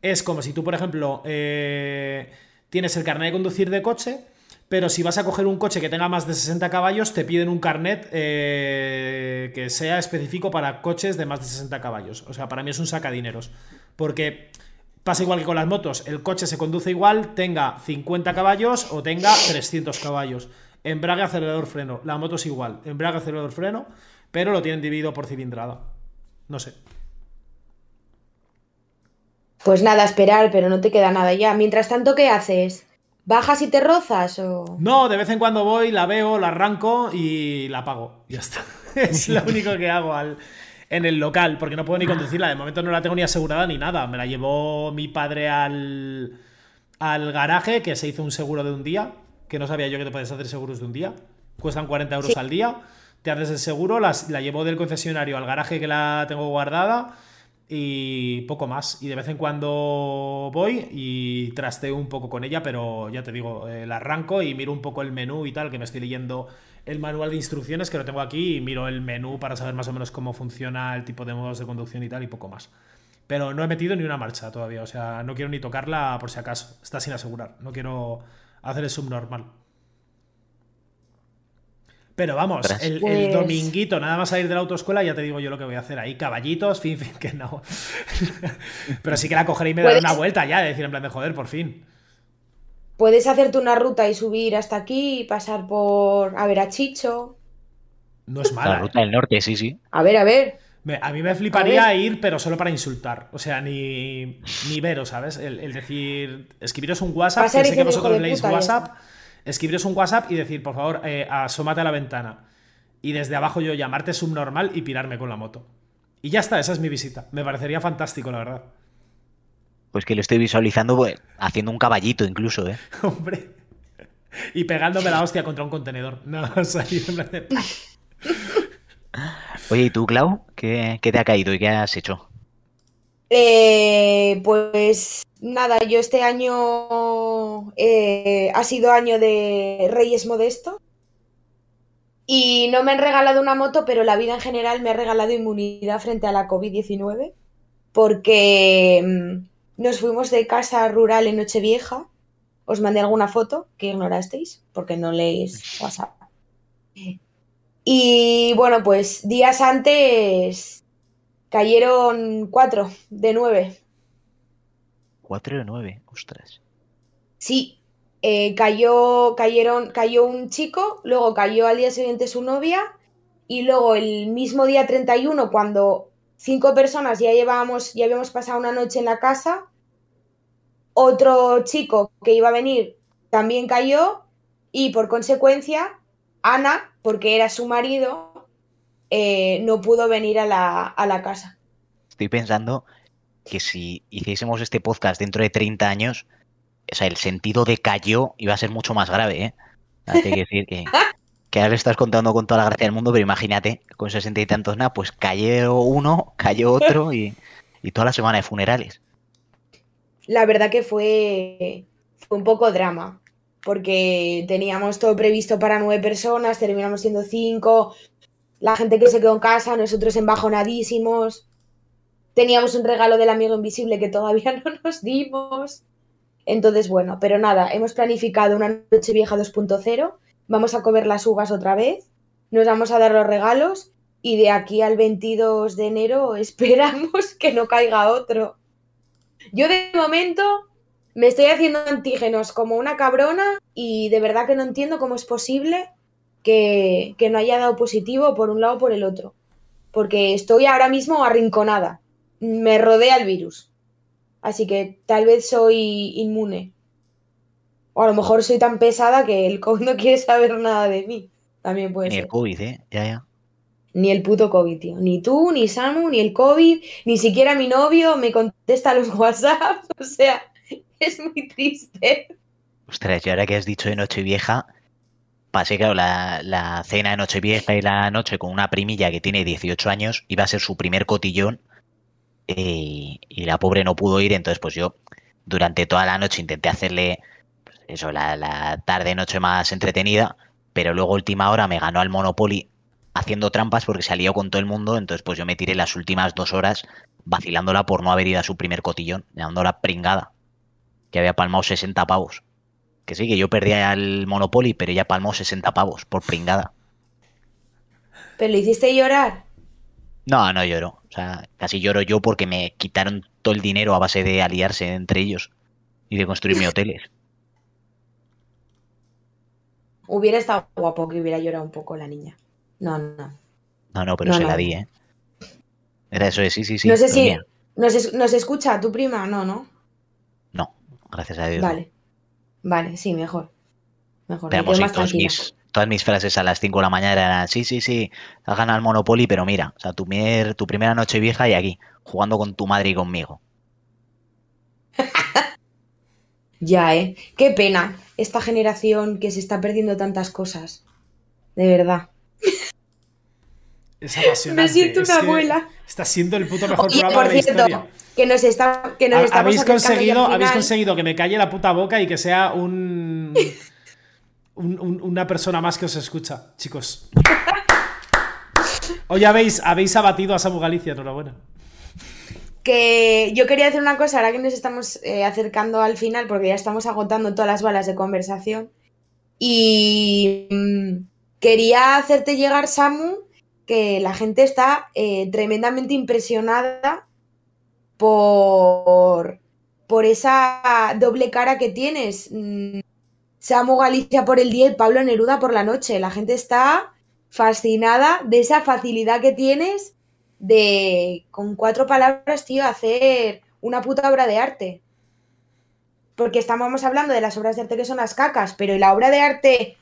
es como si tú, por ejemplo, eh, tienes el carnet de conducir de coche, pero si vas a coger un coche que tenga más de 60 caballos, te piden un carnet eh, que sea específico para coches de más de 60 caballos. O sea, para mí es un sacadineros. Porque pasa igual que con las motos, el coche se conduce igual, tenga 50 caballos o tenga 300 caballos. Embrague, acelerador, freno. La moto es igual. Embrague, acelerador, freno, pero lo tienen dividido por cilindrada. No sé. Pues nada, esperar, pero no te queda nada ya. Mientras tanto, ¿qué haces? ¿Bajas y te rozas o...? No, de vez en cuando voy, la veo, la arranco y la apago. Ya está. Es lo único que hago al, en el local, porque no puedo ni conducirla. De momento no la tengo ni asegurada ni nada. Me la llevó mi padre al, al garaje, que se hizo un seguro de un día, que no sabía yo que te puedes hacer seguros de un día. Cuestan 40 euros Sí. al día. Te haces el seguro, las- la llevo del concesionario al garaje que la tengo guardada y poco más. Y de vez en cuando voy y trasteo un poco con ella, pero ya te digo, eh, la arranco y miro un poco el menú y tal, que me estoy leyendo el manual de instrucciones que lo tengo aquí y miro el menú para saber más o menos cómo funciona el tipo de modos de conducción y tal y poco más. Pero no he metido ni una marcha todavía, o sea, no quiero ni tocarla por si acaso. Está sin asegurar, no quiero hacer el subnormal. Pero vamos, el, Pues- dominguito, nada más salir de la autoescuela, ya te digo yo lo que voy a hacer ahí. Caballitos, fin, fin, que no. Pero sí que la cogeré y me daré una vuelta ya, de decir en plan de joder, por fin. Puedes hacerte una ruta y subir hasta aquí y pasar por a ver a Chicho. No es La mala. ruta ¿eh? del norte, sí, sí. A ver, a ver. Me- a mí me fliparía ir, pero solo para insultar. O sea, ni, ni veros, ¿sabes? El, el decir, escribiros un WhatsApp, que y sé que vosotros leéis WhatsApp. Escribiros un WhatsApp y decir, por favor, eh, asómate a la ventana. Y desde abajo yo llamarte subnormal y pirarme con la moto. Y ya está, esa es mi visita. Me parecería fantástico, la verdad. Pues que lo estoy visualizando pues, haciendo un caballito incluso, ¿eh? Hombre. Y pegándome la hostia contra un contenedor. No, o sea, yo Oye, ¿y tú, Clau? ¿Qué, te ha caído y qué has hecho? Eh, pues nada, yo este año eh, ha sido año de Reyes Modesto y no me han regalado una moto, pero la vida en general me ha regalado inmunidad frente a la COVID-19 porque mm, nos fuimos de casa rural en Nochevieja. Os mandé alguna foto que ignorasteis porque no leéis WhatsApp. Y bueno, pues días antes cayeron cuatro de nueve. 4 de 9, ostras. Sí, eh, cayó, cayeron, cayó un chico, luego cayó al día siguiente su novia y luego el mismo día 31, cuando cinco personas ya llevábamos, ya habíamos pasado una noche en la casa, otro chico que iba a venir también cayó y por consecuencia Ana, porque era su marido, eh, no pudo venir a la, a la casa. Estoy pensando que si hiciésemos este podcast dentro de 30 años, o sea, el sentido de cayó iba a ser mucho más grave, ¿eh? Hay que decir que, que ahora lo estás contando con toda la gracia del mundo, pero imagínate, con sesenta y tantos nada, pues cayó uno, cayó otro y, y toda la semana de funerales. La verdad que fue, fue un poco drama, porque teníamos todo previsto para nueve personas, terminamos siendo cinco, la gente que se quedó en casa, nosotros embajonadísimos, teníamos un regalo del amigo invisible que todavía no nos dimos. Entonces, bueno, pero nada, hemos planificado una noche vieja 2.0, vamos a comer las uvas otra vez, nos vamos a dar los regalos y de aquí al 22 de enero esperamos que no caiga otro. Yo de momento me estoy haciendo antígenos como una cabrona y de verdad que no entiendo cómo es posible que, que no haya dado positivo por un lado o por el otro. Porque estoy ahora mismo arrinconada. Me rodea el virus. Así que tal vez soy inmune. O a lo mejor soy tan pesada que el COVID no quiere saber nada de mí. También puede Ni ser. el COVID, ¿eh? Ya, ya. Ni el puto COVID, tío. Ni tú, ni Samu, ni el COVID, ni siquiera mi novio me contesta los WhatsApp. O sea, es muy triste. Ostras, y ahora que has dicho de Nochevieja, pasé, claro, la, la cena de Nochevieja y la noche con una primilla que tiene 18 años, iba a ser su primer cotillón y la pobre no pudo ir, entonces pues yo durante toda la noche intenté hacerle pues, eso, la, la tarde-noche más entretenida, pero luego última hora me ganó al Monopoly haciendo trampas porque se alió con todo el mundo, entonces pues yo me tiré las últimas dos horas vacilándola por no haber ido a su primer cotillón, llamándola pringada, que había palmado 60 pavos. Que sí, que yo perdía el Monopoly, pero ella palmó 60 pavos por pringada. Pero le hiciste llorar. No, no lloro. O sea, casi lloro yo porque me quitaron todo el dinero a base de aliarse entre ellos y de construirme hoteles. Hubiera estado guapo que hubiera llorado un poco la niña. No, no. No, no, pero No, se no. la di, ¿eh? Era eso de sí, sí, sí. no sé si mira, nos, es- nos escucha tu prima. No, no. Gracias a Dios. Vale. Vale, sí, mejor. Mejor. Pero me sí, más todos mis, todas mis frases a las 5 de la mañana eran, sí, sí, sí, has ganado el Monopoly, pero mira, o sea, tu, primer- tu primera noche vieja y aquí, jugando con tu madre y conmigo. Ya, ¿eh? Qué pena. Esta generación que se está perdiendo tantas cosas. De verdad. Es apasionante. Me siento es una que abuela. Está siendo el puto mejor Oye, programa por de la cierto, historia. que nos está que nos habéis conseguido, habéis conseguido que me calle la puta boca y que sea un un- un- una persona más que os escucha, chicos. Hoy habéis, habéis abatido a Samu Galicia, enhorabuena. Que yo quería hacer una cosa, ahora que nos estamos eh, acercando al final, porque ya estamos agotando todas las balas de conversación. Y mm, quería hacerte llegar, Samu, que la gente está eh, tremendamente impresionada por, por esa doble cara que tienes. Mm, Samu Galicia por el día y Pablo Neruda por la noche. La gente está fascinada de esa facilidad que tienes de, con cuatro palabras, tío, hacer una puta obra de arte. Porque estábamos hablando de las obras de arte que son las cacas, pero la obra de arte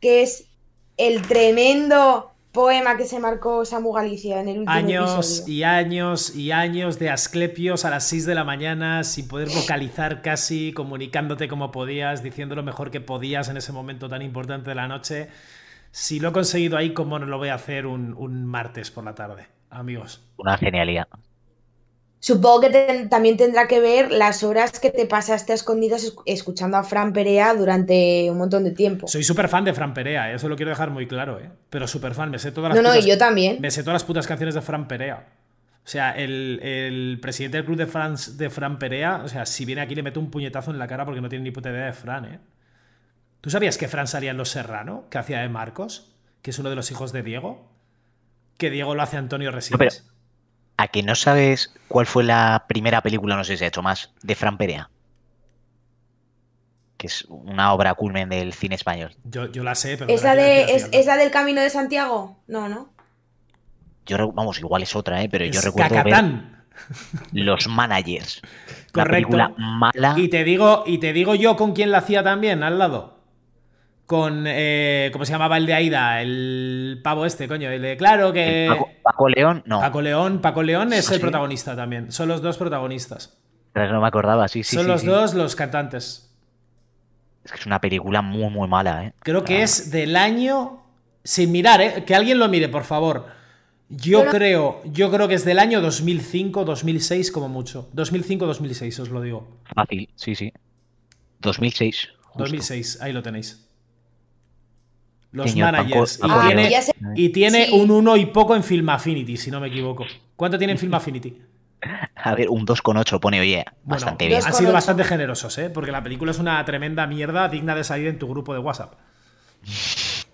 que es el tremendo poema que se marcó Samu Galicia en el último Años episodio. y años y años de Asclepios a las 6 de la mañana sin poder vocalizar casi, comunicándote como podías, diciendo lo mejor que podías en ese momento tan importante de la noche. Si lo he conseguido ahí, ¿cómo no lo voy a hacer un, un martes por la tarde, amigos? Una genialidad. Supongo que también tendrá que ver las horas que te pasaste a escondidas esc- escuchando a Fran Perea durante un montón de tiempo. Soy súper fan de Fran Perea, ¿eh? eso lo quiero dejar muy claro, ¿eh? Pero súper fan, me sé todas las No, no, putas- y yo también. Me sé todas las putas canciones de Fran Perea. O sea, el, el presidente del club de fans de Fran Perea, o sea, si viene aquí le meto un puñetazo en la cara porque no tiene ni puta idea de Fran, ¿eh? ¿Tú sabías que Fran salía en Los Serrano? Que hacía de Marcos, que es uno de los hijos de Diego. Que Diego lo hace Antonio Resines. pero- ¿A que no sabes cuál fue la primera película, no sé si ha hecho más, de Fran Perea? Que es una obra culmen del cine español. Yo, yo la sé, pero. ¿Es la, de, es, la del Camino de Santiago? No, ¿no? Yo, vamos, igual es otra, ¿eh? pero yo recuerdo ver. Los Managers. Una Correcto. película mala. Y te digo, y te digo yo con quién la hacía también al lado. Con eh, ¿cómo se llamaba el de Aida? El pavo este, coño. El de, claro que. Paco, Paco León, no. Paco León, Paco León es ¿Ah, el protagonista también. Son los dos protagonistas. Pero No me acordaba, sí, sí. Son sí, los sí. dos los cantantes. Es que es una película muy, muy mala, ¿eh? Creo que Ah, es del año. Sin mirar, ¿eh? Que alguien lo mire, por favor. Yo Pero- creo, yo creo que es del año 2005, 2006 como mucho. 2005, 2006, os lo digo. Fácil, sí, sí. 2006. justo. 2006, ahí lo tenéis. Los Señor managers. Paco- y, Paco tiene, y Sí. un 1 y poco en Film Affinity, si no me equivoco. ¿Cuánto tiene en Film Affinity? A ver, un 2,8 pone, oye, bastante Bueno, bien. dos han sido bastante generosos, ¿eh? Porque la película es una tremenda mierda digna de salir en tu grupo de WhatsApp.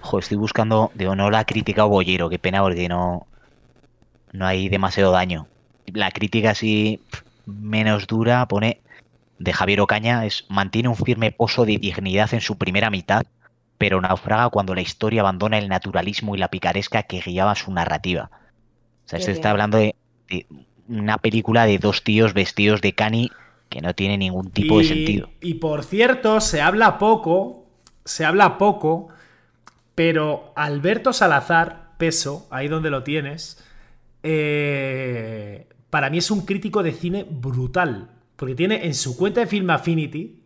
Joder, estoy buscando, digo, no la crítica o Bollero, qué pena porque no, no hay demasiado daño. La crítica así menos dura pone de Javier Ocaña es mantiene un firme pozo de dignidad en su primera mitad, pero naufraga cuando la historia abandona el naturalismo y la picaresca que guiaba su narrativa. O sea, se está hablando de, de una película de dos tíos vestidos de cani que no tiene ningún tipo de sentido. Y por cierto, se habla poco, se habla poco, pero Alberto Salazar, peso, ahí donde lo tienes, eh, para mí es un crítico de cine brutal. Porque tiene en su cuenta de Film Affinity,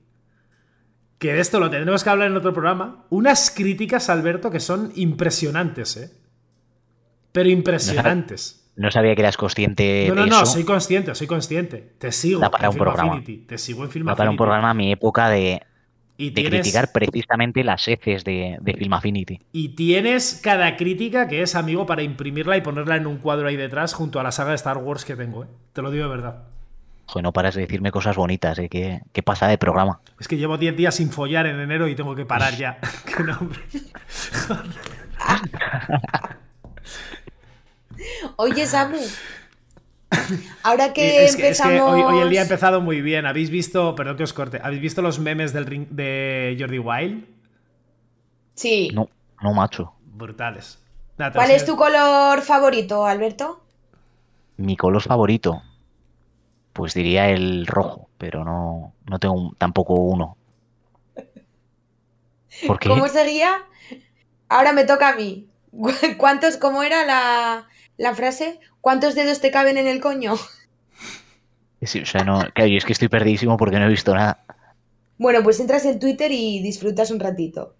que de esto lo tendremos que hablar en otro programa, unas críticas, Alberto, que son impresionantes, ¿eh? Pero impresionantes. No sabía que eras consciente No, no, de no, soy consciente, soy consciente. Te sigo Da para en un Film programa. Affinity. Te sigo en Film Va para un programa mi época de, Y de tienes, criticar precisamente las heces de, de Film Affinity. y tienes cada crítica que es amigo para imprimirla y ponerla en un cuadro ahí detrás junto a la saga de Star Wars que tengo, ¿eh? Te lo digo de verdad. Joder, no paras de decirme cosas bonitas, ¿eh? ¿Qué, qué pasa de programa? Es que llevo 10 días sin follar en enero y tengo que parar ya. Qué nombre. Oye, Samu. Ahora que es, que, es que empezamos. hoy, hoy el día ha empezado muy bien. ¿Habéis visto, perdón que os corte, ¿habéis visto los memes del ring de Jordi Wild? Sí. No, no, macho. Brutales. Nada, ¿Cuál es tu color favorito, Alberto? Mi color favorito, pues diría el rojo, pero no, no tengo un- tampoco uno. ¿Por qué? ¿Cómo seguía? Ahora me toca a mí. ¿Cuántos, cómo era la, la frase? ¿Cuántos dedos te caben en el coño? Sí, o sea, no, claro, yo es que estoy perdidísimo porque no he visto nada. Bueno, pues entras en Twitter y disfrutas un ratito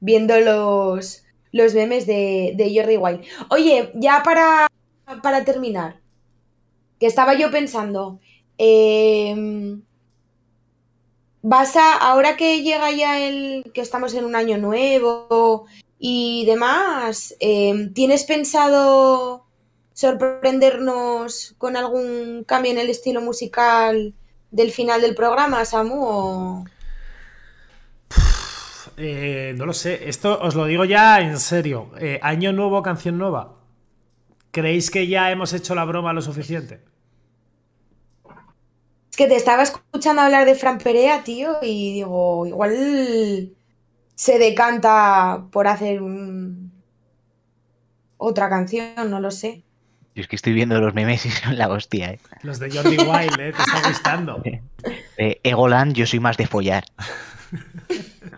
viendo los, los memes de, de Jordi Wild. Oye, ya para, para terminar, que estaba yo pensando, em, vas a, ahora que llega ya el, que estamos en un año nuevo y demás, eh, ¿tienes pensado sorprendernos con algún cambio en el estilo musical del final del programa, Samu? O... Eh, no lo sé, esto os lo digo ya en serio. Eh, año nuevo, canción nueva. ¿Creéis que ya hemos hecho la broma lo suficiente? Es que te estaba escuchando hablar de Fran Perea, tío, y digo, igual se decanta por hacer un... otra canción, no lo sé. Yo es que estoy viendo los memes y son la hostia, ¿eh? Los de Jordi Wild, ¿eh? Te está gustando. Eh, Egoland, yo soy más de follar.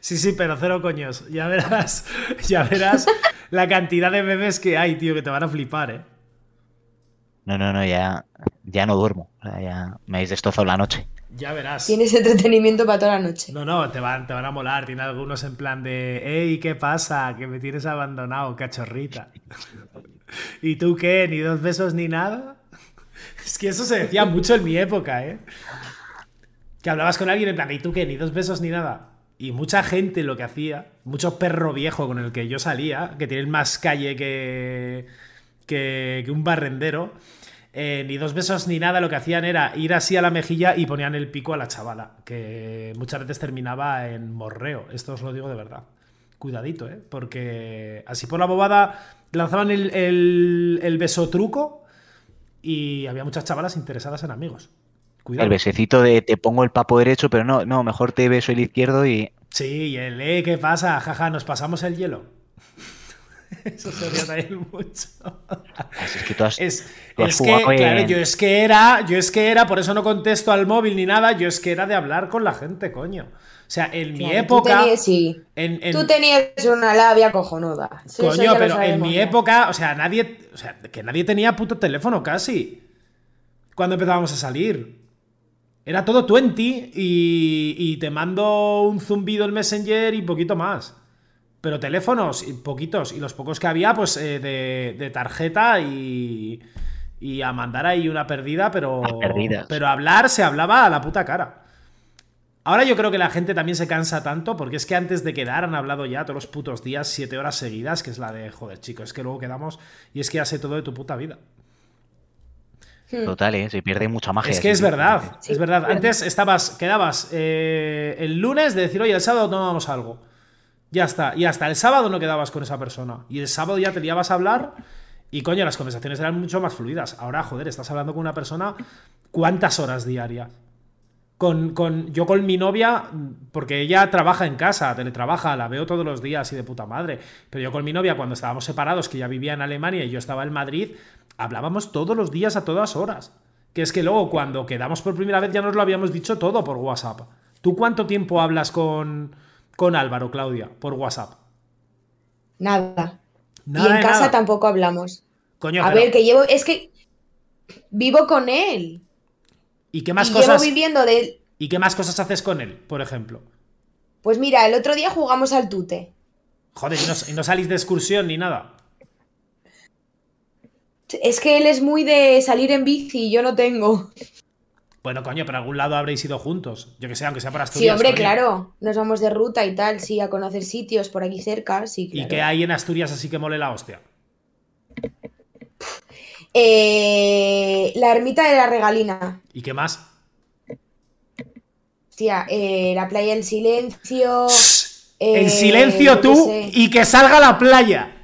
Sí, sí, pero cero coños. Ya verás, ya verás la cantidad de memes que hay, tío, que te van a flipar, ¿eh? No, no, no, ya, ya no duermo. O sea, ya me habéis destrozado la noche. Ya verás. Tienes entretenimiento para toda la noche. No, no, te van, te van a molar. Tiene algunos en plan de, hey, ¿qué pasa? Que me tienes abandonado, cachorrita. ¿Y tú qué? ¿Ni dos besos ni nada? Es que eso se decía mucho en mi época, ¿eh? Que hablabas con alguien en plan, ¿y tú qué? ¿Ni dos besos ni nada? Y mucha gente lo que hacía, mucho perro viejo con el que yo salía, que tienen más calle que, que, que un barrendero, eh, ni dos besos ni nada, lo que hacían era ir así a la mejilla y ponían el pico a la chavala, que muchas veces terminaba en morreo. Esto os lo digo de verdad. Cuidadito, ¿eh? Porque así por la bobada lanzaban el, el, el beso truco y había muchas chavalas interesadas en amigos. Cuidado. El besecito de te pongo el papo derecho, pero no, no, mejor te beso el izquierdo y. Sí, y el eh, ¿qué pasa? Jaja, nos pasamos el hielo. Eso se odia también mucho. Así es que tú has, Es, tú has es que, en- claro, yo es que era, yo es que era, por eso no contesto al móvil ni nada, yo es que era de hablar con la gente, coño. O sea, en mi Claro, tú época. tenías- sí. en- en- Tú tenías una labia cojonuda. Sí, Coño, pero en mi ya. época, o sea, nadie. O sea, que nadie tenía puto teléfono casi. Cuando empezábamos a salir. Era todo 20 y, y te mando un zumbido el Messenger y poquito más. Pero teléfonos, y poquitos. Y los pocos que había, pues eh, de, de tarjeta y, y a mandar ahí una perdida, pero. Perdidas. Pero hablar se hablaba a la puta cara. Ahora yo creo que la gente también se cansa tanto porque es que antes de quedar han hablado ya todos los putos días, siete horas seguidas, que es la de, joder, chicos, es que luego quedamos y es que ya sé todo de tu puta vida. Total, ¿eh? Se pierde mucha magia. Es que es sí, verdad, sí. Es verdad. Antes estabas, quedabas eh, el lunes de decir, oye, el sábado tomamos algo. Ya está. Y hasta el sábado no quedabas con esa persona. Y el sábado ya te liabas a hablar y coño, las conversaciones eran mucho más fluidas. Ahora, joder, estás hablando con una persona cuántas horas diarias. Con, con- yo con mi novia, porque ella trabaja en casa, teletrabaja, la veo todos los días y de puta madre. Pero yo con mi novia, cuando estábamos separados, que ella vivía en Alemania y yo estaba en Madrid, hablábamos todos los días a todas horas. Que es que luego, cuando quedamos por primera vez, ya nos lo habíamos dicho todo por WhatsApp. ¿Tú cuánto tiempo hablas con, con Álvaro, Claudia, por WhatsApp? Nada. Nada y en casa nada. tampoco hablamos. Coño, A pero- ver, que llevo. Es que vivo con él. ¿y qué más y cosas? llevo viviendo de. ¿Y qué más cosas haces con él, por ejemplo? Pues mira, el otro día jugamos al tute. Joder, y no, y no salís de excursión ni nada. Es que él es muy de salir en bici y yo no tengo. Bueno, coño, pero algún lado habréis ido juntos. Yo que sé, aunque sea para Asturias. Sí, hombre, coño. claro. Nos vamos de ruta y tal, sí, a conocer sitios por aquí cerca, sí, ¿Y qué hay en Asturias así que mole la hostia? Eh, la ermita de la regalina. ¿Y qué más? Hostia, eh, la playa en silencio. eh, en silencio tú sé. y que salga la playa.